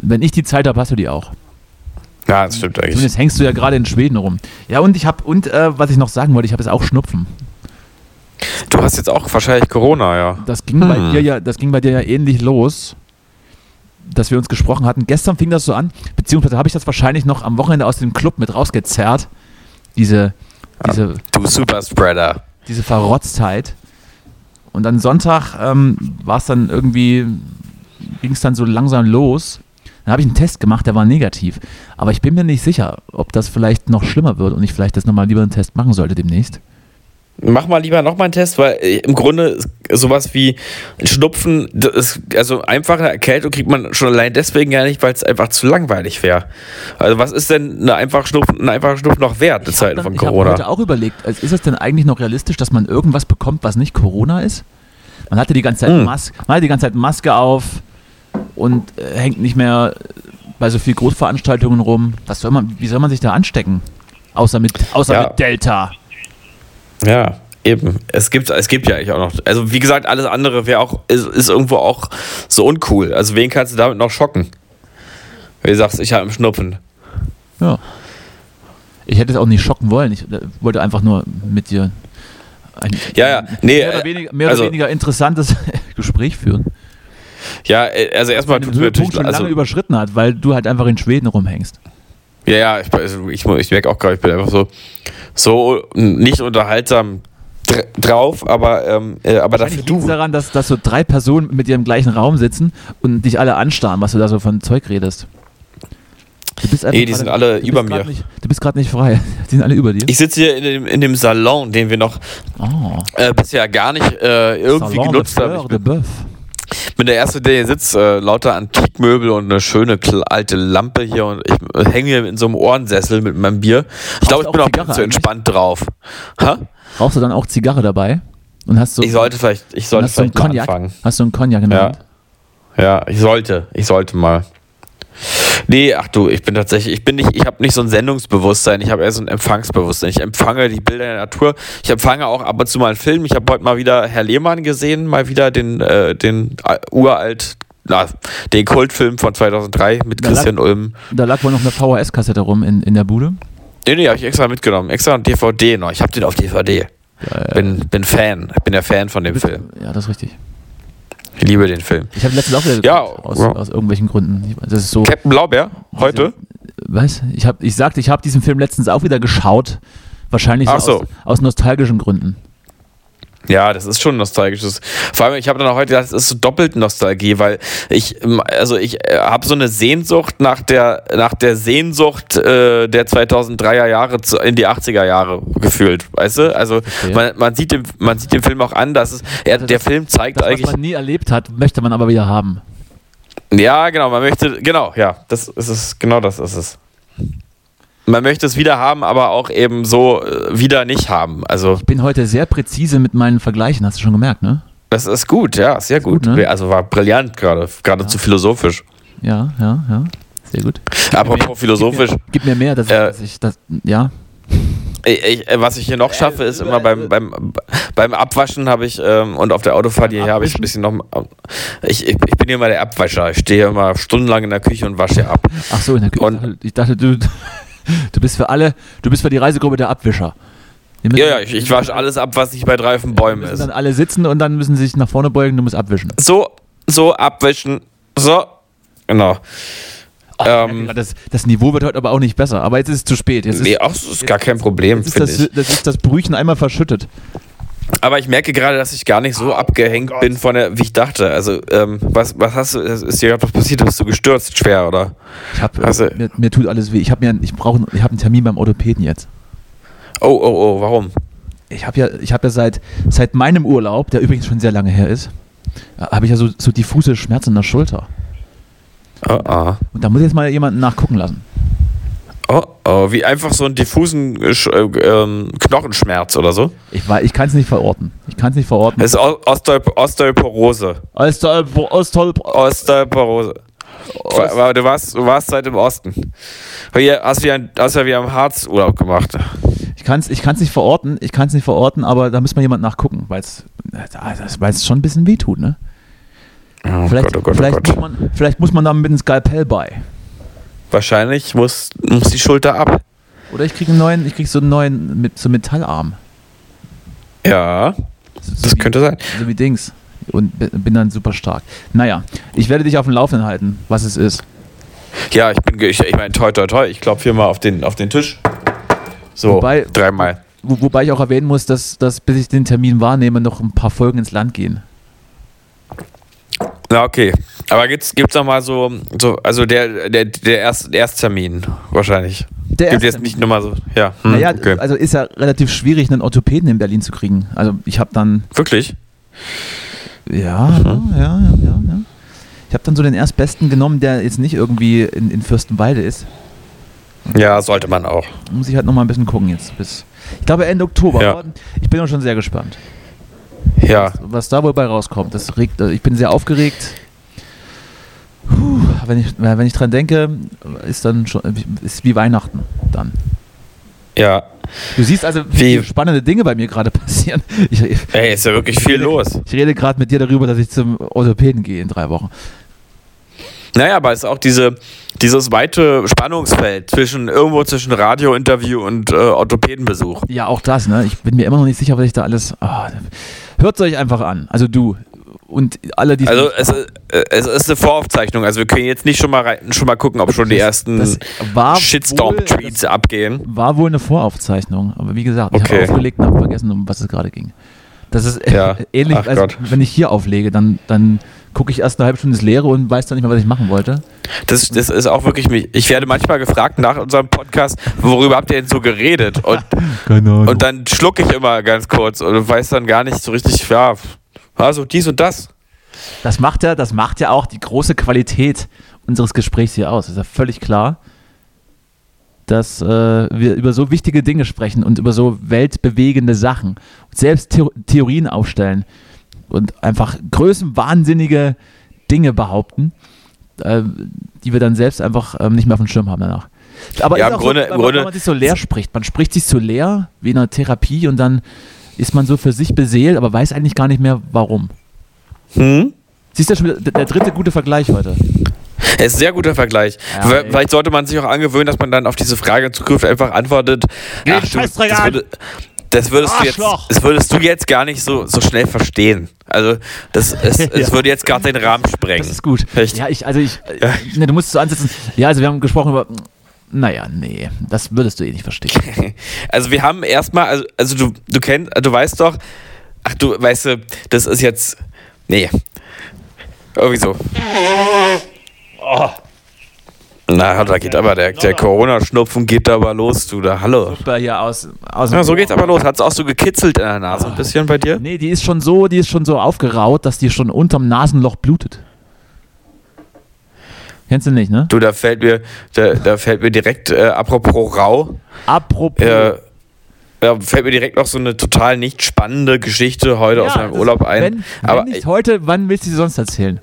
Wenn ich die Zeit habe, hast du die auch. Ja, das stimmt eigentlich. Zumindest hängst du ja gerade in Schweden rum. Ja, und ich habe, und äh, was ich noch sagen wollte, ich habe jetzt auch Schnupfen. Du hast jetzt auch wahrscheinlich Corona, ja. Das ging, bei Hm. dir ja, das ging bei dir ja ähnlich los, dass wir uns gesprochen hatten. Gestern fing das so an, beziehungsweise habe ich das wahrscheinlich noch am Wochenende aus dem Club mit rausgezerrt. Diese, diese, Du Superspreader. diese Verrotztheit. Und dann Sonntag ähm, war es dann irgendwie, ging es dann so langsam los. Dann habe ich einen Test gemacht, der war negativ. Aber ich bin mir nicht sicher, ob das vielleicht noch schlimmer wird und ich vielleicht das nochmal lieber einen Test machen sollte demnächst. Mach mal lieber nochmal einen Test, weil äh, im Grunde sowas wie Schnupfen, das ist, also einfache Erkältung kriegt man schon allein deswegen ja nicht, weil es einfach zu langweilig wäre. Also was ist denn eine einfache Schnupfen, ein einfacher Schnupfen noch wert in Zeiten von dann- Ich habe Corona? heute auch überlegt, also ist es denn eigentlich noch realistisch, dass man irgendwas bekommt, was nicht Corona ist? Man hatte die ganze Zeit, Hm. Mas man hatte die ganze Zeit Maske auf und äh, hängt nicht mehr bei so viel Großveranstaltungen rum. Was soll man, wie soll man sich da anstecken? Außer mit, außer Ja. mit Delta. Ja, eben. Es gibt, es gibt ja eigentlich auch noch. Also wie gesagt, alles andere wäre auch, ist, ist irgendwo auch so uncool. Also wen kannst du damit noch schocken? Wenn du sagst, ich habe einen Schnupfen. Ja. Ich hätte es auch nicht schocken wollen. Ich äh, wollte einfach nur mit dir ein Ja, ja. Nee, mehr, oder äh, weniger, mehr also- oder weniger interessantes <laughs> Gespräch führen. Ja, äh, also erstmal tut mir Höhepunkt schon natürlich. lange Also, überschritten hat, weil du halt einfach in Schweden rumhängst. Ja, ja, ich, also ich, ich merke auch gerade, ich bin einfach so, so nicht unterhaltsam dr drauf, aber, ähm, äh, aber dafür du. daran, dass, dass so drei Personen mit dir im gleichen Raum sitzen und dich alle anstarren, was du da so von Zeug redest. Du bist einfach Nee, die gerade- sind alle über mir. Nicht, du bist gerade nicht frei. <laughs> Die sind alle über dir. Ich sitze hier in dem, in dem Salon, den wir noch oh, äh, bisher gar nicht äh, irgendwie Salon genutzt haben. Ich de bin, Boeuf. bin der Erste, der hier sitzt. Äh, lauter Antikmöbel und eine schöne alte Lampe hier und ich äh, hänge hier in so einem Ohrensessel mit meinem Bier. Ich glaube, du ich bin auch Zigarre zu eigentlich? entspannt drauf. Ha? Rauchst du dann auch Zigarre dabei? Und hast so, Ich sollte vielleicht, ich sollte hast so einen vielleicht mal Cognac? anfangen. Hast du einen Cognac in der Ja. Hand? Ja, ich sollte. Ich sollte mal. Nee, ach du, ich bin tatsächlich, ich bin nicht, ich habe nicht so ein Sendungsbewusstsein, ich habe eher so ein Empfangsbewusstsein. Ich empfange die Bilder der Natur. Ich empfange auch ab und zu mal einen Film. Ich habe heute mal wieder Herr Lehmann gesehen, mal wieder den, äh, den äh, uralt, na, den Kultfilm von 2003 mit Da lag- Christian Ulm. Da lag wohl noch eine VHS-Kassette rum in, in der Bude. Nee, nee, habe ich extra mitgenommen. Extra ein DVD noch. Ich habe den auf DVD. Bin, bin Fan. Ich bin der Fan von dem Film. Ja, das ist richtig. Ich liebe den Film. Ich habe letztens auch wieder Ja, geguckt, aus, ja. aus irgendwelchen Gründen. Das ist so. Captain Blaubeer, heute? Was? Ich, hab, ich sagte, ich habe diesen Film letztens auch wieder geschaut. Wahrscheinlich so so. Aus, aus nostalgischen Gründen. Ja, das ist schon nostalgisches. Vor allem, ich habe dann auch heute gedacht, das ist so doppelt Nostalgie, weil ich, ähm, also ich äh, habe so eine Sehnsucht nach der, nach der Sehnsucht äh, der 2003er Jahre zu, in die 80er Jahre gefühlt, weißt du? Also man, man sieht dem, man sieht dem Film auch an, dass es, er, Also der das- Film zeigt Das, was eigentlich, man nie erlebt hat, möchte man aber wieder haben. ja, genau, man möchte, genau, ja, das ist es, genau das ist es. Man möchte es wieder haben, aber auch eben so äh, wieder nicht haben. Also Ich bin heute sehr präzise mit meinen Vergleichen, hast du schon gemerkt, ne? das ist gut, ja, sehr gut. gut, ne? Also war brillant gerade, geradezu philosophisch. Ja, ja, ja. Sehr gut. Apropos philosophisch, Gib mir, gib mir mehr, dass, Äh, ich, dass ich das. Ja. ich, äh, was ich hier noch schaffe, ist immer beim, beim, beim Abwaschen habe ich ähm, und auf der Autofahrt hierher habe ich ein bisschen noch. Ich, ich, ich bin hier immer der Abwascher. Ich stehe immer stundenlang in der Küche und wasche ab. Ach so, in der Küche. Und- ich dachte, du. Bist für alle, du bist für die Reisegruppe der Abwischer. Ja, ja, ich, ich wasche alles ab, was nicht bei drei auf den Bäumen ist. dann alle sitzen und dann müssen sie sich nach vorne beugen, du musst abwischen. So, so, abwischen. So. Genau. Ähm, das, das Niveau wird heute aber auch nicht besser. Aber jetzt ist es zu spät. Jetzt ist, nee, auch das ist gar kein Problem, jetzt finde das, ich. das ist das Brüchen einmal verschüttet. Aber ich merke gerade, dass ich gar nicht so abgehängt bin von der, wie ich dachte. Also, ähm, was, was hast du, ist dir gerade was passiert? Bist du gestürzt schwer, oder? Ich hab, Also- mir, mir tut alles weh. Ich habe mir, ich brauche, ich habe einen Termin beim Orthopäden jetzt. Oh, oh, oh, warum? Ich habe ja, ich habe ja seit, seit meinem Urlaub, der übrigens schon sehr lange her ist, habe ich ja so, so diffuse Schmerzen in der Schulter. Oh, oh. Und da muss jetzt mal jemanden nachgucken lassen. Oh, oh, wie einfach so einen diffusen äh, äh, ähm, Knochenschmerz oder so. Ich, ich kann es nicht verorten. Ich kann es nicht verorten. Das ist O- Osteop Osteoporose. Ostol, Ostol, Osteoporose. Wa- Du warst, du warst seit im Osten. Hier hast du ja, hast ja wie am Harz Urlaub gemacht. ich kann es ich kann's nicht verorten, ich kann es nicht verorten, aber da muss mal jemand nachgucken, weil es es schon ein bisschen wehtut, ne? Oh Vielleicht, Gott, oh Gott, vielleicht, oh. Muss man, vielleicht muss man da mit einem Skalpell bei. Wahrscheinlich muss, muss die Schulter ab. Oder ich kriege einen neuen, ich krieg so einen neuen mit so Metallarm. Ja, So, so das wie, könnte sein. so wie Dings. Und bi- bin dann super stark. Naja, ich werde dich auf dem Laufenden halten, was es ist. Ja, ich bin, ich, ich meine, toi, toi, toi. Ich klopfe hier mal auf den, auf den Tisch. So, Wobei- dreimal. Wo, wobei ich auch erwähnen muss, dass, dass bis ich den Termin wahrnehme, noch ein paar Folgen ins Land gehen. Na, okay. Aber gibt's, gibt's noch mal so, so also der, der, der Erst, Ersttermin wahrscheinlich. Der Gibt jetzt nicht nur mal so, ja. Hm, naja, okay. also ist ja relativ schwierig, einen Orthopäden in Berlin zu kriegen. Also ich habe dann, Wirklich? ja, Mhm. ja, ja, ja, ja. Ich habe dann so den Erstbesten genommen, der jetzt nicht irgendwie in, in Fürstenwalde ist. Ja, sollte man auch. Muss ich halt noch mal ein bisschen gucken jetzt. Bis, ich glaube Ende Oktober. Ja. Ich bin auch schon sehr gespannt, Ja. was da wohl bei rauskommt. Das regt, äh, ich bin sehr aufgeregt. Puh, wenn ich, wenn ich dran denke, ist dann schon ist wie Weihnachten dann. Ja. Du siehst also, wie Wie- spannende Dinge bei mir gerade <laughs> passieren. Ich, ich, Ey, ist ja wirklich viel los. ich rede gerade mit dir darüber, dass ich zum Orthopäden gehe in drei Wochen. Naja, aber es ist auch diese, dieses weite Spannungsfeld zwischen irgendwo zwischen Radiointerview und äh, Orthopädenbesuch. Ja, auch das, ne? Ich bin mir immer noch nicht sicher, was ich da alles. Ah, hört es euch einfach an. Also du und alle, die Also es, ist- äh, es ist eine Voraufzeichnung. Also wir können jetzt nicht schon mal rein, schon mal gucken, ob schon die ersten Shitstorm-Tweets abgehen. War wohl eine Voraufzeichnung, aber wie gesagt, ich Okay. habe aufgelegt und habe vergessen, um was es gerade ging. Das ist Ja. <laughs> ähnlich, Ach als Gott. wenn ich hier auflege, dann, dann gucke ich erst eine halbe Stunde ins Leere und weiß dann nicht mehr, was ich machen wollte. Das, das ist auch wirklich mich. Ich werde manchmal gefragt nach unserem Podcast, worüber habt ihr denn so geredet? Und, <laughs> und dann schlucke ich immer ganz kurz und weiß dann gar nicht so richtig, ja, also dies und das. Das macht ja, das macht ja auch die große Qualität unseres Gesprächs hier aus. Ist ja völlig klar, dass äh, wir über so wichtige Dinge sprechen und über so weltbewegende Sachen und selbst Theo Theorien aufstellen und einfach größenwahnsinnige Dinge behaupten, äh, die wir dann selbst einfach ähm, nicht mehr auf dem Schirm haben danach. Aber Ja, im Grunde- so, im weil, Grunde- wenn man sich so leer spricht. Man spricht sich so leer wie in einer Therapie und dann ist man so für sich beseelt, aber weiß eigentlich gar nicht mehr, warum. Hm? Siehst du schon wieder, der, dritte gute Vergleich heute. Es ist ein sehr guter Vergleich. Ja. Vielleicht sollte man sich auch angewöhnen, dass man dann auf diese Frage in Zukunft einfach antwortet. Ach, du, das, würde, das, würdest du jetzt, das würdest du jetzt gar nicht so, so schnell verstehen. Also, das, es, <laughs> es Ja. würde jetzt gerade den Rahmen sprengen. Das ist gut. Echt? Ja, ich, also ich, ne, du musst so ansetzen. Ja, also wir haben gesprochen über, naja, nee, das würdest du eh nicht verstehen. <laughs> Also wir haben erstmal, also, also du, du kennst, du weißt doch, ach du, weißt du, das ist jetzt, nee, irgendwie so. Na, da geht aber der, der Corona-Schnupfen geht aber los, du da, hallo. Super hier aus, aus dem Ja, so geht's aber los. Hat's auch so gekitzelt in der Nase ein bisschen bei dir? Nee, die ist schon so, die ist schon so aufgeraut, dass die schon unterm Nasenloch blutet. Kennst du nicht, ne? Du, da fällt mir, da, da fällt mir direkt, äh, apropos rau, Apropos. äh, da fällt mir direkt noch so eine total nicht spannende Geschichte heute aus Ja, meinem das- Urlaub ein. Wenn, aber wenn nicht heute, wann willst du sie sonst erzählen?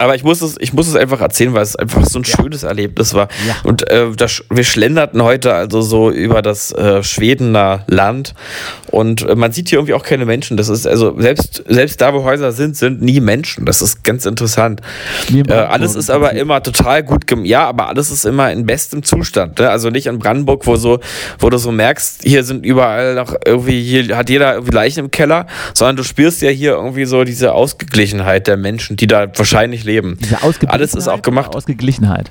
Aber ich muss es, ich muss es einfach erzählen, weil es einfach so ein ja. schönes Erlebnis war. Ja. Und äh, das, wir schlenderten heute also so über das äh, Schwedener Land und äh, man sieht hier irgendwie auch keine Menschen. Das ist also selbst selbst da, wo Häuser sind, sind nie Menschen. Das ist ganz interessant. Äh, alles ist aber immer total gut gemacht. Ja, aber alles ist immer in bestem Zustand. Ne? Also nicht in Brandenburg, wo so, wo du so merkst, hier sind überall noch irgendwie hier hat jeder irgendwie Leichen im Keller, sondern du spürst ja hier irgendwie so diese Ausgeglichenheit der Menschen, die da wahrscheinlich leben. Diese Alles ist auch gemacht. Ausgeglichenheit.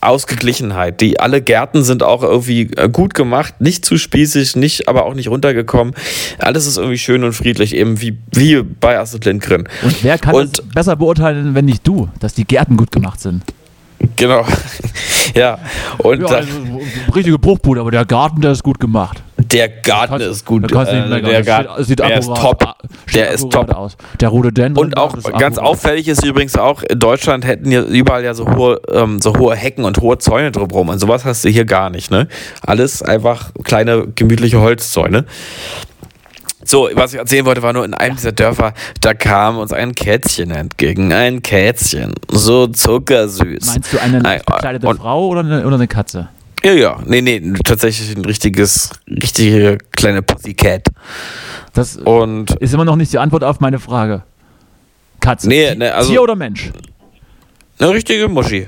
Ausgeglichenheit. Die alle Gärten sind auch irgendwie äh, gut gemacht, nicht zu spießig, nicht, aber auch nicht runtergekommen. Alles ist irgendwie schön und friedlich, eben wie, wie bei Astrid Lindgren. Und wer kann und, das besser beurteilen, wenn nicht du, dass die Gärten gut gemacht sind? Genau. <laughs> ja. Und ja, also, richtige Bruchbude, aber der Garten, der ist gut gemacht. Der Garten ist gut. Äh, der Garten sieht der ist top. Der ist top. Aus. Der Rhododendron. Und auch ganz auffällig ist übrigens auch, in Deutschland hätten ja überall ja so hohe, ähm, so hohe Hecken und hohe Zäune drumherum. Und sowas hast du hier gar nicht, ne? Alles einfach kleine, gemütliche Holzzäune. So, was ich erzählen wollte, war nur in einem dieser Dörfer, da kam uns ein Kätzchen entgegen. Ein Kätzchen. So zuckersüß. Meinst du eine bekleidete Frau oder eine, oder eine Katze? Ja, ja. Nee, nee, tatsächlich ein richtiges, richtige kleine Pussycat. Das und ist immer noch nicht die Antwort auf meine Frage. Katze. Nee, nee, also, Tier oder Mensch? Eine richtige Muschi.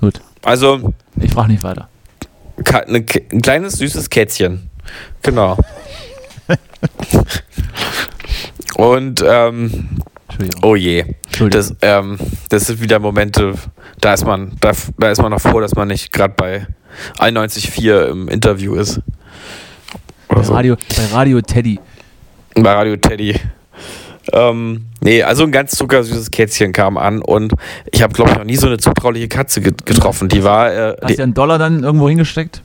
Gut. Also. Ich frage nicht weiter. Eine, ein kleines, süßes Kätzchen. Genau. <laughs> Und ähm, oh je, das, ähm, das sind wieder Momente, da ist man, da, da ist man noch froh, dass man nicht gerade bei 91.4 im Interview ist. Bei, so. Radio, bei Radio Teddy. Bei Radio Teddy. Ähm, nee, also ein ganz zuckersüßes Kätzchen kam an und ich habe, glaube ich, noch nie so eine zutrauliche Katze getroffen. Die war. Äh, Hast du einen Dollar dann irgendwo hingesteckt?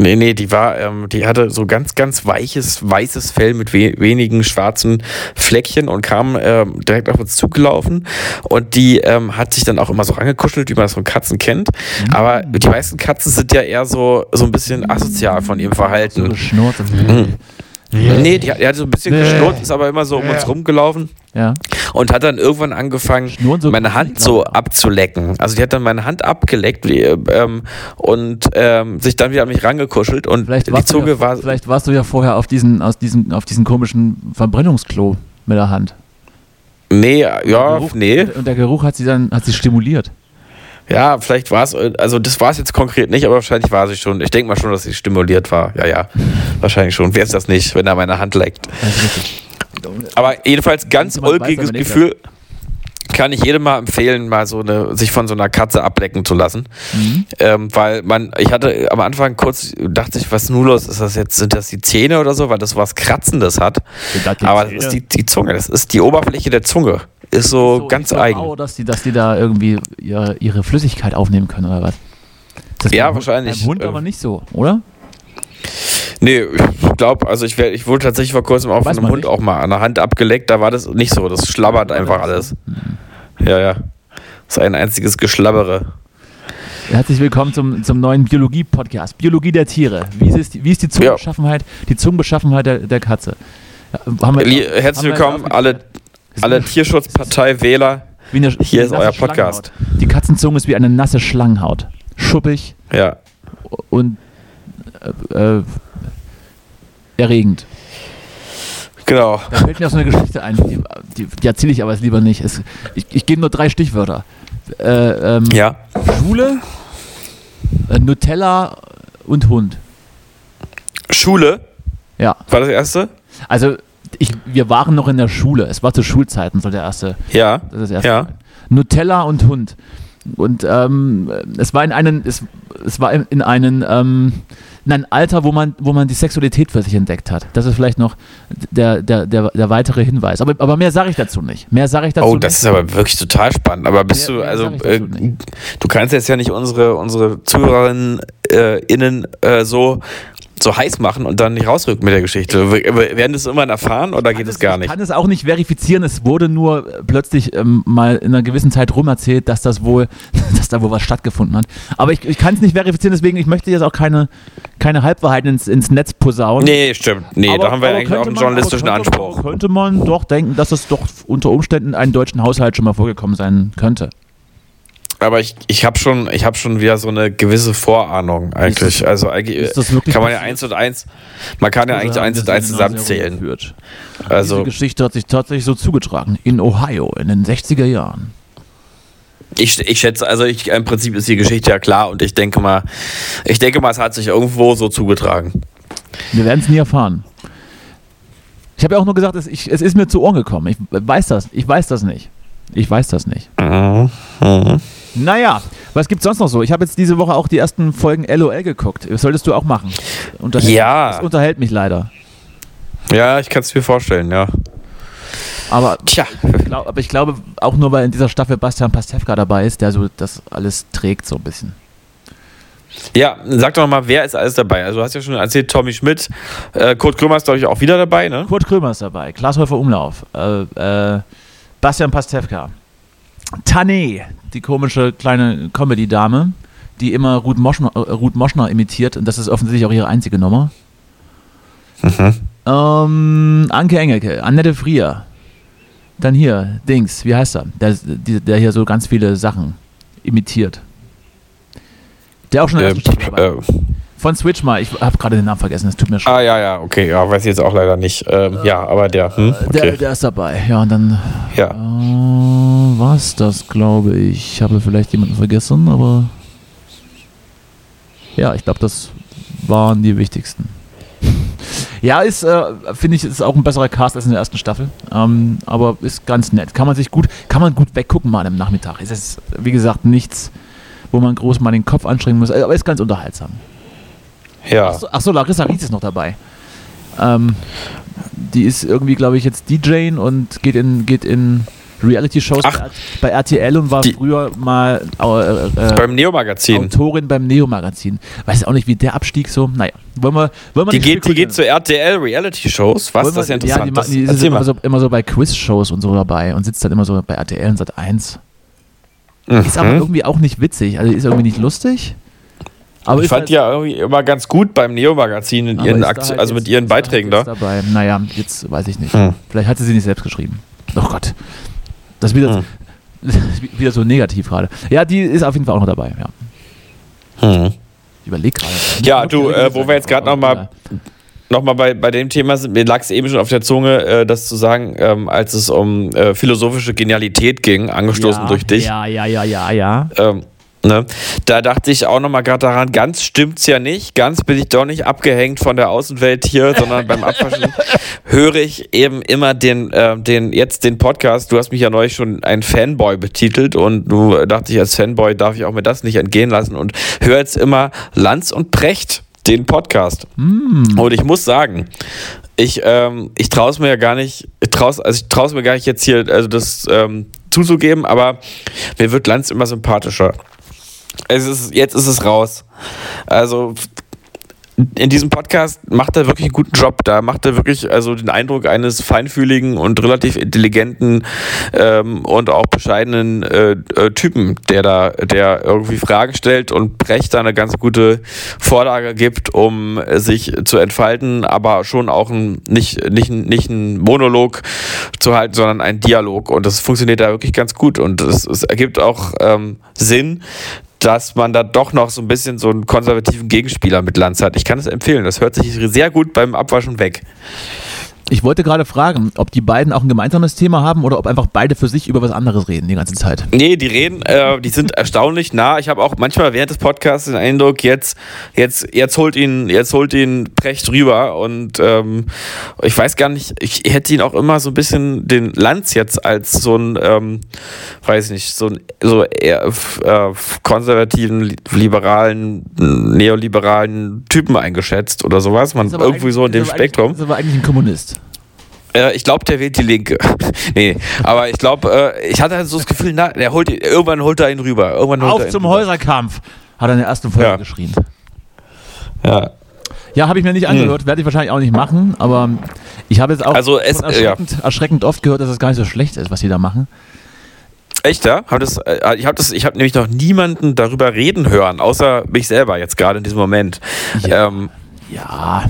Nee, nee, die war, ähm, die hatte so ganz, ganz weiches, weißes Fell mit we wenigen schwarzen Fleckchen und kam ähm, direkt auf uns zugelaufen. Und die ähm, hat sich dann auch immer so angekuschelt, wie man das von Katzen kennt. Mhm. Aber die meisten Katzen sind ja eher so, so ein bisschen asozial von ihrem Verhalten. So mhm. Yeah. Nee, die, die hat so ein bisschen yeah. geschnurrt, ist aber immer so um yeah. uns rumgelaufen. Ja. Und hat dann irgendwann angefangen, so meine Hand so abzulecken. Also die hat dann meine Hand abgeleckt ähm, und ähm, sich dann wieder an mich rangekuschelt und vielleicht die Zunge ja, war. Vielleicht warst du ja vorher auf diesen, aus diesen, auf diesen komischen Verbrennungsklo mit der Hand. Nee, ja, Geruch, nee. Und der Geruch hat sie dann hat sie stimuliert. Ja, vielleicht war es, also das war es jetzt konkret nicht, aber wahrscheinlich war sie schon. Ich denke mal schon, dass sie stimuliert war. Ja, ja, wahrscheinlich schon. Wer ist das nicht, wenn er meine Hand leckt? Aber jedenfalls ganz ulkiges Gefühl. Kann ich jedem mal empfehlen, mal so eine, sich von so einer Katze ablecken zu lassen. Mhm. Ähm, weil man, ich hatte am Anfang kurz, dachte ich, was nur los ist das jetzt, sind das die Zähne oder so, weil das was Kratzendes hat. Aber das ist die, die Zunge, das ist die Oberfläche der Zunge. Ist so, so ganz eigen. Auch, dass die, dass die da irgendwie ihre, ihre Flüssigkeit aufnehmen können oder was? Das ja, wahrscheinlich. Beim Hund aber ähm, nicht so, oder? Nee, ich glaube, also ich, wär, ich wurde tatsächlich vor kurzem auch Weiß von einem Hund nicht. auch mal an der Hand abgeleckt, da war das nicht so, das schlabbert einfach alles. Ja, ja. Das ist ein einziges Geschlabbere. Herzlich willkommen zum, zum neuen Biologie-Podcast. Biologie der Tiere. Wie ist, wie ist die Zungenbeschaffenheit, ja. die Zungenbeschaffenheit der, der Katze? Ja, wir, Herzlich willkommen, alle alle Tierschutzpartei-Wähler. Hier ist euer Podcast. Die Katzenzunge ist wie eine nasse Schlangenhaut. Schuppig. Ja. Und äh, äh, erregend. Genau. Da fällt mir auch so eine Geschichte ein, die, die, die erzähle ich aber jetzt lieber nicht. Es, ich, ich gebe nur drei Stichwörter. Äh, ähm, ja. Schule, äh, Nutella und Hund. Schule? Ja. War das erste? Also ich, wir waren noch in der Schule. Es war zu Schulzeiten, so der erste. Ja. Das, erste ja. Mal. Nutella und Hund. Und ähm, es war in einen, es, es war in einen, ähm, in ein Alter, wo man, wo man die Sexualität für sich entdeckt hat. Das ist vielleicht noch der, der, der, der weitere Hinweis. Aber, aber mehr sage ich dazu nicht. Mehr sage ich dazu Oh, das nicht. ist aber wirklich total spannend. Aber bist mehr, du, also, äh, du kannst jetzt ja nicht unsere, unsere Zuhörerinnen äh, innen äh, so so heiß machen und dann nicht rausrücken mit der Geschichte. Werden das immer erfahren oder geht es gar nicht? Ich kann es auch nicht verifizieren. Es wurde nur äh, plötzlich ähm, mal in einer gewissen Zeit rum erzählt, dass das wohl, <laughs> dass da wohl was stattgefunden hat. Aber ich, ich kann es nicht verifizieren, deswegen ich möchte jetzt auch keine, keine Halbwahrheiten ins, ins Netz posaunen. Nee, stimmt. Nee, aber, da haben wir eigentlich auch einen journalistischen man, Anspruch. Könnte man doch denken, dass es doch unter Umständen in einem deutschen Haushalt schon mal vorgekommen sein könnte. Aber ich, ich habe schon, ich hab schon wieder so eine gewisse Vorahnung eigentlich. Ist das- also eigentlich kann man ja eins und eins, man kann ja eigentlich so eins und eins zusammenzählen. Diese Also Geschichte hat sich tatsächlich so zugetragen. In Ohio in den 60er Jahren. ich, ich schätze, also ich, im Prinzip ist die Geschichte ja klar und ich denke mal, ich denke mal, es hat sich irgendwo so zugetragen. Wir werden es nie erfahren. Ich habe ja auch nur gesagt, es, ich, es ist mir zu Ohren gekommen. Ich weiß das. Ich weiß das nicht. Ich weiß das nicht. Mhm. Naja, was gibt's sonst noch so? Ich habe jetzt diese Woche auch die ersten Folgen LOL geguckt. Das solltest du auch machen. Unterhält, Ja. Das unterhält mich leider. Ja, ich kann es mir vorstellen, ja. Aber Tja, Ich glaub, aber ich glaube auch nur, weil in dieser Staffel Bastian Pastewka dabei ist, der so das alles trägt so ein bisschen. ja, sag doch mal, wer ist alles dabei? Also du hast ja schon erzählt, Tommy Schmidt, äh, Kurt Krömer ist, glaube ich, auch wieder dabei, ne? Kurt Krömer ist dabei, Klaas Häufer Umlauf, äh, äh, Bastian Pastewka, Tané, die komische kleine Comedy-Dame, die immer Ruth Moschner, äh, Ruth Moschner imitiert und das ist offensichtlich auch ihre einzige Nummer. Ähm, Anke Engelke, Annette Frier. Dann hier, Dings, wie heißt er? Der, der hier so ganz viele Sachen imitiert. Der auch schon Äh, äh, Von Switch mal, ich habe gerade den Namen vergessen, es tut mir schon. ah, ja, ja, okay, ja, weiß ich jetzt auch leider nicht. Ähm, ja, aber der, hm, der, okay. der ist dabei. Ja, und dann Ja. äh, was das, glaube ich. Ich habe vielleicht jemanden vergessen, aber ja, ich glaube, das waren die wichtigsten. <laughs> Ja, ist, äh, finde ich, ist auch ein besserer Cast als in der ersten Staffel. Ähm, aber ist ganz nett. Kann man sich gut, kann man gut weggucken mal am Nachmittag. Es ist, wie gesagt, nichts, wo man groß mal den Kopf anstrengen muss. Aber ist ganz unterhaltsam. Ja. Achso, ach so, Larissa Ries ist noch dabei. Ähm, die ist irgendwie, glaube ich, jetzt DJing und geht in, geht in Reality-Shows bei, RTL und war Die- früher mal äh, äh, Beim Neo-Magazin. Autorin beim Neo-Magazin. Weiß auch nicht, wie der Abstieg so. Naja, wollen wir, wollen wir Die geht, die geht zu RTL Reality-Shows. Was? Wollen Das ist ja wir- Ja, die, interessant. die Das- ist immer so, immer so bei Quiz-Shows und so dabei und sitzt dann immer so bei RTL und Sat 1. Ist aber Mhm. irgendwie auch nicht witzig. Also ist irgendwie nicht lustig. Aber Ich ist fand halt- die ja irgendwie immer ganz gut beim Neo-Magazin in Aber ihren ist da Aktien, halt also jetzt- mit ihren ist da halt Beiträgen jetzt da. Dabei. Naja, jetzt weiß ich nicht. Hm. Vielleicht hat sie sie nicht selbst geschrieben. Oh Gott. Das ist wieder, Hm. <laughs> wieder so negativ gerade. Ja, die ist auf jeden Fall auch noch dabei. Ja. Hm. Ich überlege gerade. Ja, du, äh, wo wir jetzt gerade noch mal Nochmal bei, bei dem Thema, sind- mir lag es eben schon auf der Zunge, äh, das zu sagen, ähm, als es um äh, philosophische Genialität ging, angestoßen ja, durch dich. Ja, ja, ja, ja, ja. Ähm, ne? Da dachte ich auch nochmal gerade daran, ganz stimmt's ja nicht. Ganz bin ich doch nicht abgehängt von der Außenwelt hier, sondern beim Abwaschen <laughs> höre ich eben immer den, äh, den, jetzt den Podcast. Du hast mich ja neulich schon ein Fanboy betitelt und du dachte ich, als Fanboy darf ich auch mir das nicht entgehen lassen und höre jetzt immer Lanz und Precht, den Podcast. Und ich muss sagen, ich, ähm, ich traue es mir ja gar nicht, ich trau's, also ich traue es mir gar nicht jetzt hier, also das ähm, zuzugeben, aber mir wird Lanz immer sympathischer. Es ist, jetzt ist es raus. Also in diesem Podcast macht er wirklich einen guten Job. Da macht er wirklich also den Eindruck eines feinfühligen und relativ intelligenten ähm, und auch bescheidenen äh, äh, Typen, der da, der irgendwie Fragen stellt und Brecht da eine ganz gute Vorlage gibt, um sich zu entfalten, aber schon auch ein, nicht, nicht, nicht ein Monolog zu halten, sondern ein Dialog. Und das funktioniert da wirklich ganz gut. Und es, es ergibt auch ähm, Sinn, dass man da doch noch so ein bisschen so einen konservativen Gegenspieler mit Lanz hat. Ich kann es empfehlen. Das hört sich sehr gut beim Abwaschen weg. Ich wollte gerade fragen, ob die beiden auch ein gemeinsames Thema haben oder ob einfach beide für sich über was anderes reden die ganze Zeit. Nee, die reden, äh, die sind erstaunlich nah. Ich habe auch manchmal während des Podcasts den Eindruck, jetzt, jetzt, jetzt holt ihn, jetzt holt ihn Precht rüber und ähm, ich weiß gar nicht, ich hätte ihn auch immer so ein bisschen den Lanz jetzt als so ein, ähm, weiß nicht, so ein so eher äh, konservativen, li- liberalen, neoliberalen Typen eingeschätzt oder sowas. Man irgendwie so in dem Spektrum. Ist aber eigentlich ein Kommunist. Äh, ich glaube, der wählt die Linke. <laughs> nee, aber ich glaube, äh, ich hatte halt so das Gefühl, na, der holt, ihn- irgendwann holt er ihn rüber. Irgendwann holt er Auf ihn zum rüber. Häuserkampf, hat er in der ersten Folge Ja. geschrien. Ja. Ja, habe ich mir nicht angehört, werde ich wahrscheinlich auch nicht machen, aber ich habe jetzt auch Also es- schon erschreckend, erschreckend oft gehört, dass es gar nicht so schlecht ist, was die da machen. Echt, ja? Hab das, äh, ich habe habe nämlich noch niemanden darüber reden hören, außer mich selber jetzt gerade in diesem Moment. Ja. Ähm, Ja,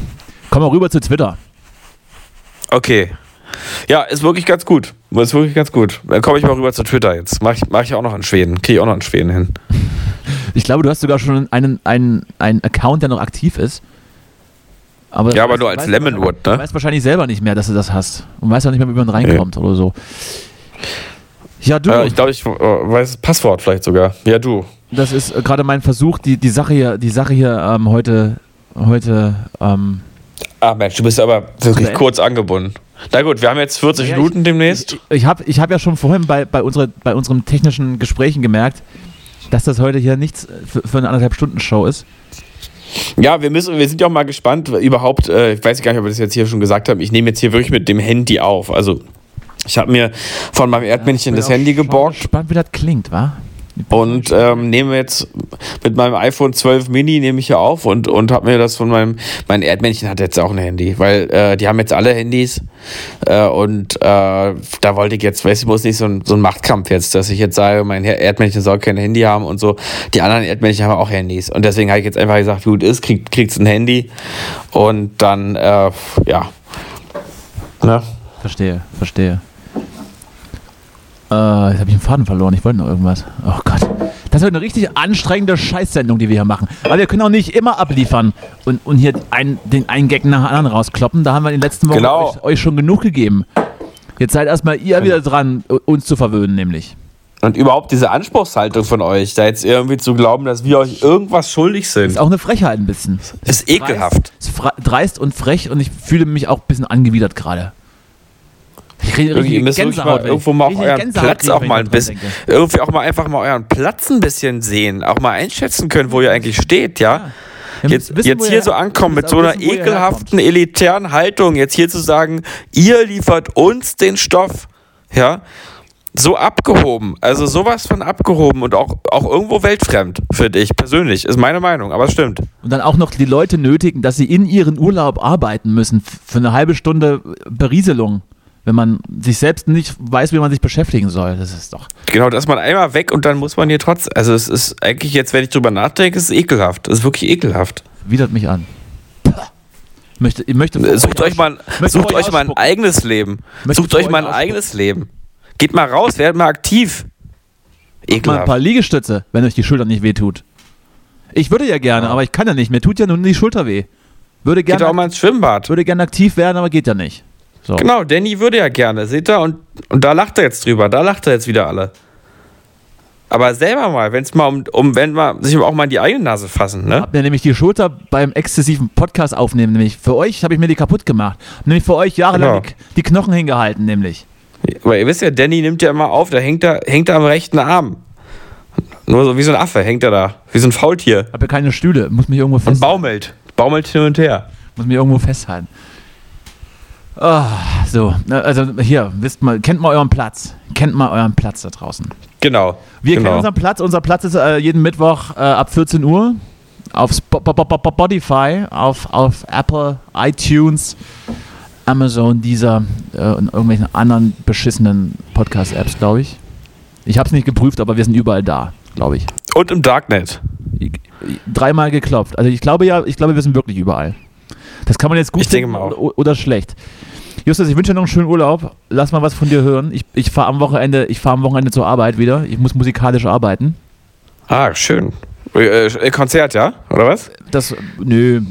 komm mal rüber zu Twitter. Okay. Ja, ist wirklich ganz gut. Ist wirklich ganz gut. Dann komme ich mal rüber zu Twitter jetzt. Mache ich, mach ich auch noch in Schweden. Kriege ich auch noch in Schweden hin. Ich glaube, du hast sogar schon einen, einen, einen Account, der noch aktiv ist. Aber Ja, aber weißt- nur als Lemonwood, Du ne? weißt wahrscheinlich selber nicht mehr, dass du das hast. Und weißt auch nicht mehr, wie man reinkommt oder so. Ja, du, Äh, ich glaube, ich äh, weiß das Passwort vielleicht sogar. Ja, du. das ist äh, gerade mein Versuch, die, die Sache hier, die Sache hier ähm, heute, heute ähm, Ah, Mensch, du bist aber wirklich kurz angebunden. Na gut, wir haben jetzt 40 Ja, Minuten demnächst. Ich, ich habe ich hab ja schon vorhin bei, bei, unsere, bei unseren technischen Gesprächen gemerkt, dass das heute hier nichts für, für eine anderthalb Stunden Show ist. Ja, wir müssen, wir sind ja auch mal gespannt, überhaupt, äh, ich weiß gar nicht, ob wir das jetzt hier schon gesagt haben, ich nehme jetzt hier wirklich mit dem Handy auf. Also, ich habe mir von meinem Erdmännchen das Handy geborgt Spannend, wie das klingt, wa? Und ähm, nehme jetzt mit meinem iPhone 12 Mini nehme ich hier auf und, und habe mir das von meinem, mein Erdmännchen hat jetzt auch ein Handy, weil äh, die haben jetzt alle Handys äh, und äh, da wollte ich jetzt, weiß ich, muss nicht so ein, so ein Machtkampf jetzt, dass ich jetzt sage, mein Erdmännchen soll kein Handy haben und so. Die anderen Erdmännchen haben auch Handys und deswegen habe ich jetzt einfach gesagt, gut ist, kriegt kriegt's ein Handy und dann, äh, ja. Ne? Verstehe, verstehe. Äh, jetzt habe ich den Faden verloren. Ich wollte noch irgendwas. Oh Gott. Das ist eine richtig anstrengende Scheißsendung, die wir hier machen. Aber wir können auch nicht immer abliefern und, und hier ein, den einen Gag nach dem anderen rauskloppen. Da haben wir in den letzten Wochen Genau. euch, euch schon genug gegeben. Jetzt seid erstmal ihr wieder dran, uns zu verwöhnen, nämlich. Und überhaupt diese Anspruchshaltung von euch, da jetzt irgendwie zu glauben, dass wir euch irgendwas schuldig sind, Ist auch eine Frechheit ein bisschen. ist ekelhaft. Ist fra- dreist und frech und ich fühle mich auch ein bisschen angewidert gerade. Ich kriege Irgendwie, müsst wirklich mal irgendwo mal auch euren Platz auch mal ein bisschen, irgendwie auch mal einfach mal euren Platz ein bisschen sehen, auch mal einschätzen können, wo ihr eigentlich steht, ja. Jetzt, jetzt hier so ankommen mit so einer ekelhaften, elitären Haltung, jetzt hier zu sagen, ihr liefert uns den Stoff, ja, so abgehoben, also sowas von abgehoben und auch, auch irgendwo weltfremd, finde ich persönlich, ist meine Meinung, aber es stimmt. Und dann auch noch die Leute nötigen, dass sie in ihren Urlaub arbeiten müssen für eine halbe Stunde Berieselung, wenn man sich selbst nicht weiß, wie man sich beschäftigen soll. Das ist doch. Genau, dass man einmal weg und dann muss man hier trotz, also es ist eigentlich jetzt, wenn ich drüber nachdenke, es ist ekelhaft, es ist wirklich ekelhaft. Widert mich an. Möchte, möchte Sucht euch mal, sucht euch euch mal ein eigenes Leben. Möchte Sucht euch euch mal ein ausspucken. eigenes Leben. Geht mal raus, werdet mal aktiv. mal ein Ekelhaft. paar Liegestütze, wenn euch die Schulter nicht wehtut. Ich würde ja gerne, Ja. aber ich kann ja nicht. Mir tut ja nun die Schulter weh. Würde Geht auch gerne, mal ins Schwimmbad. würde gerne aktiv werden, aber geht ja nicht. So. Genau, Danny würde ja gerne, seht ihr? Und, und da lacht er jetzt drüber, da lacht er jetzt wieder alle. Aber selber mal, wenn es mal um, um, wenn man sich auch mal in die eigene Nase fassen, ne? Hab mir nämlich die Schulter beim exzessiven Podcast aufnehmen, nämlich für euch habe ich mir die kaputt gemacht. Nämlich für euch jahrelang Genau. die, Knochen hingehalten, nämlich. Weil ihr wisst ja, Danny nimmt ja immer auf, da hängt er, hängt er am rechten Arm. Nur so wie so ein Affe hängt er da, wie so ein Faultier. Hab ja keine Stühle, muss mich irgendwo Und festhalten. baumelt. Baumelt hin und her. Muss mich irgendwo festhalten. Ah, so, also hier, wisst mal, kennt mal euren Platz. Kennt mal euren Platz da draußen. Genau. Wir genau. kennen unseren Platz. Unser Platz ist äh, jeden Mittwoch äh, ab 14 Uhr auf Sp- Sp- Sp- Spotify, auf, auf Apple, iTunes, Amazon, dieser äh, und irgendwelchen anderen beschissenen Podcast-Apps, glaube ich. Ich habe es nicht geprüft, aber wir sind überall da, glaube ich. Und im Darknet. Ich- Dreimal geklopft. Also ich glaube ja, ich glaube, wir sind wirklich überall. Das kann man jetzt gut Ich denke mal auch. oder schlecht. Justus, ich wünsche dir noch einen schönen Urlaub. Lass mal was von dir hören. Ich, ich fahre am Wochenende, ich fahre am Wochenende zur Arbeit wieder. Ich muss musikalisch arbeiten. Ah, schön. Äh, äh, Konzert, ja? Oder was? Das, nö,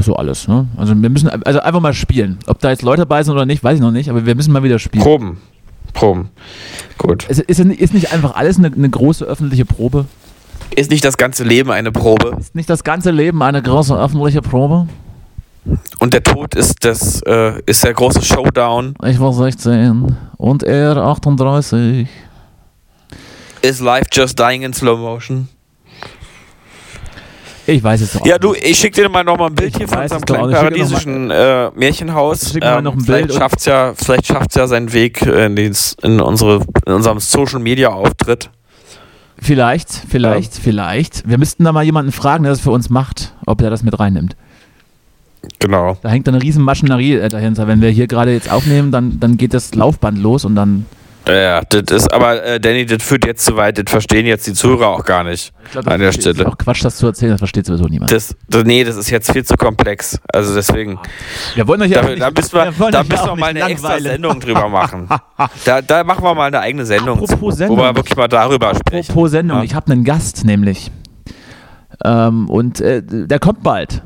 so alles. Ne? Also wir müssen also einfach mal spielen. Ob da jetzt Leute dabei sind oder nicht, weiß ich noch nicht. Aber wir müssen mal wieder spielen. Proben. Proben. Gut. Es ist, ist nicht einfach alles eine, eine große öffentliche Probe? Ist nicht das ganze Leben eine Probe? Ist nicht das ganze Leben eine große öffentliche Probe? Und der Tod ist das, äh, ist der große Showdown. Ich war 16 und er 38. Is life just dying in slow motion? Ich weiß es doch. Ja, du, ich schick dir mal noch mal ein Bild Ich hier von unserem es kleinen nicht. Paradiesischen äh, Märchenhaus. Schick mal noch ein vielleicht Bild schafft's ja, vielleicht schafft's ja seinen Weg in, den, in, unsere, in unserem Social Media Auftritt. Vielleicht, vielleicht, vielleicht. Wir müssten da mal jemanden fragen, der das für uns macht, ob er das mit reinnimmt. Genau. Da hängt eine riesen Maschinerie äh, dahinter. Wenn wir hier gerade jetzt aufnehmen, dann, dann geht das Laufband los und dann. Ja, das ist, aber äh, Danny, das führt jetzt zu weit, das verstehen jetzt die Zuhörer auch gar nicht. Ich glaub, das an der ist Stelle. auch Quatsch, das zu erzählen, das versteht sowieso niemand. Das, das, nee, das ist jetzt viel zu komplex. Also deswegen, wir wollen euch ja da, da müssen wir, wollen da müssen wir mal eine extra langweilen. Sendung drüber <laughs> machen. Da, da machen wir mal eine eigene Sendung, Apropos zu, Sendung. wo wir wirklich mal darüber sprechen. Apropos Sendung, Ja. ich habe einen Gast nämlich. Ähm, und äh, der kommt bald.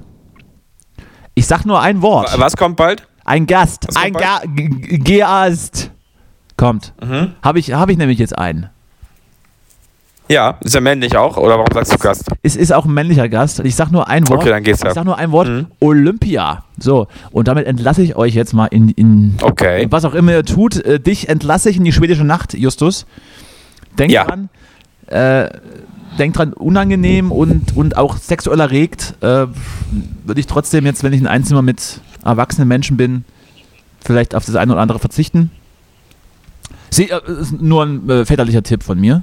Ich sag nur ein Wort. Was kommt bald? Ein Gast. Was kommt Ein G- Gast. Kommt. Mhm. Habe ich, hab ich nämlich jetzt einen. Ja, ist er männlich auch? Oder warum sagst du Gast? Es ist auch ein männlicher Gast. Ich sag nur ein Wort. Okay, dann geht's ja. Ich sag nur ein Wort. Mhm. Olympia. So. Und damit entlasse ich euch jetzt mal in, in Okay. was auch immer ihr tut. Äh, dich entlasse ich in die schwedische Nacht, Justus. Denk Ja. dran. Äh, denk dran, unangenehm und, und auch sexuell erregt. Äh, Würde ich trotzdem jetzt, wenn ich in ein Einzimmer mit erwachsenen Menschen bin, vielleicht auf das eine oder andere verzichten. Sie, äh, ist nur ein äh, väterlicher Tipp von mir.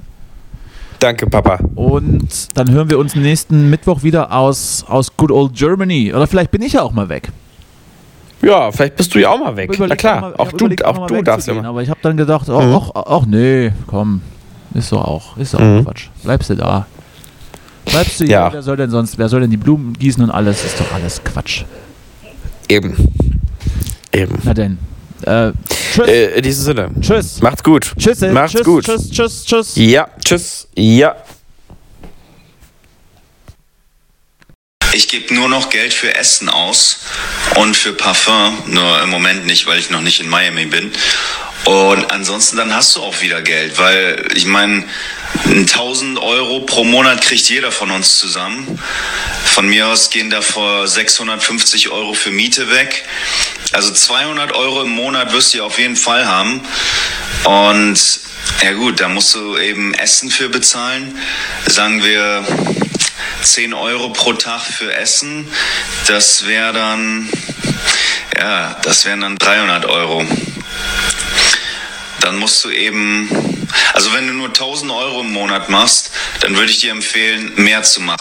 Danke, Papa. Und dann hören wir uns nächsten Mittwoch wieder aus, aus Good Old Germany. Oder vielleicht bin ich ja auch mal weg. Ja, vielleicht bist du ja auch mal weg. Na klar, mal- auch du, auch mal du darfst wegzugehen, immer. Aber ich habe dann gedacht, ach, Mhm. ach, ach nee, komm. Ist doch auch, ist doch Mhm. auch Quatsch. Bleibst du da. Bleibst du hier, Ja. wer soll denn sonst, wer soll denn die Blumen gießen und alles? Ist doch alles Quatsch. Eben. Eben. Na denn. Äh, tschüss. Äh, in diesem Sinne. tschüss. Macht's gut. Tschüss. äh, Macht's tschüss, gut. Tschüss, tschüss, tschüss. Ja, tschüss. Ja. Ich gebe nur noch Geld für Essen aus und für Parfum, nur im Moment nicht, weil ich noch nicht in Miami bin. Und ansonsten dann hast du auch wieder Geld, weil ich meine, 1000 Euro pro Monat kriegt jeder von uns zusammen. Von mir aus gehen davor 650 Euro für Miete weg. Also 200 Euro im Monat wirst du auf jeden Fall haben. Und ja gut, da musst du eben Essen für bezahlen. Sagen wir 10 Euro pro Tag für Essen. Das wäre dann, ja, das wären dann 300 Euro. Dann musst du eben, also wenn du nur 1000 Euro im Monat machst, dann würde ich dir empfehlen, mehr zu machen.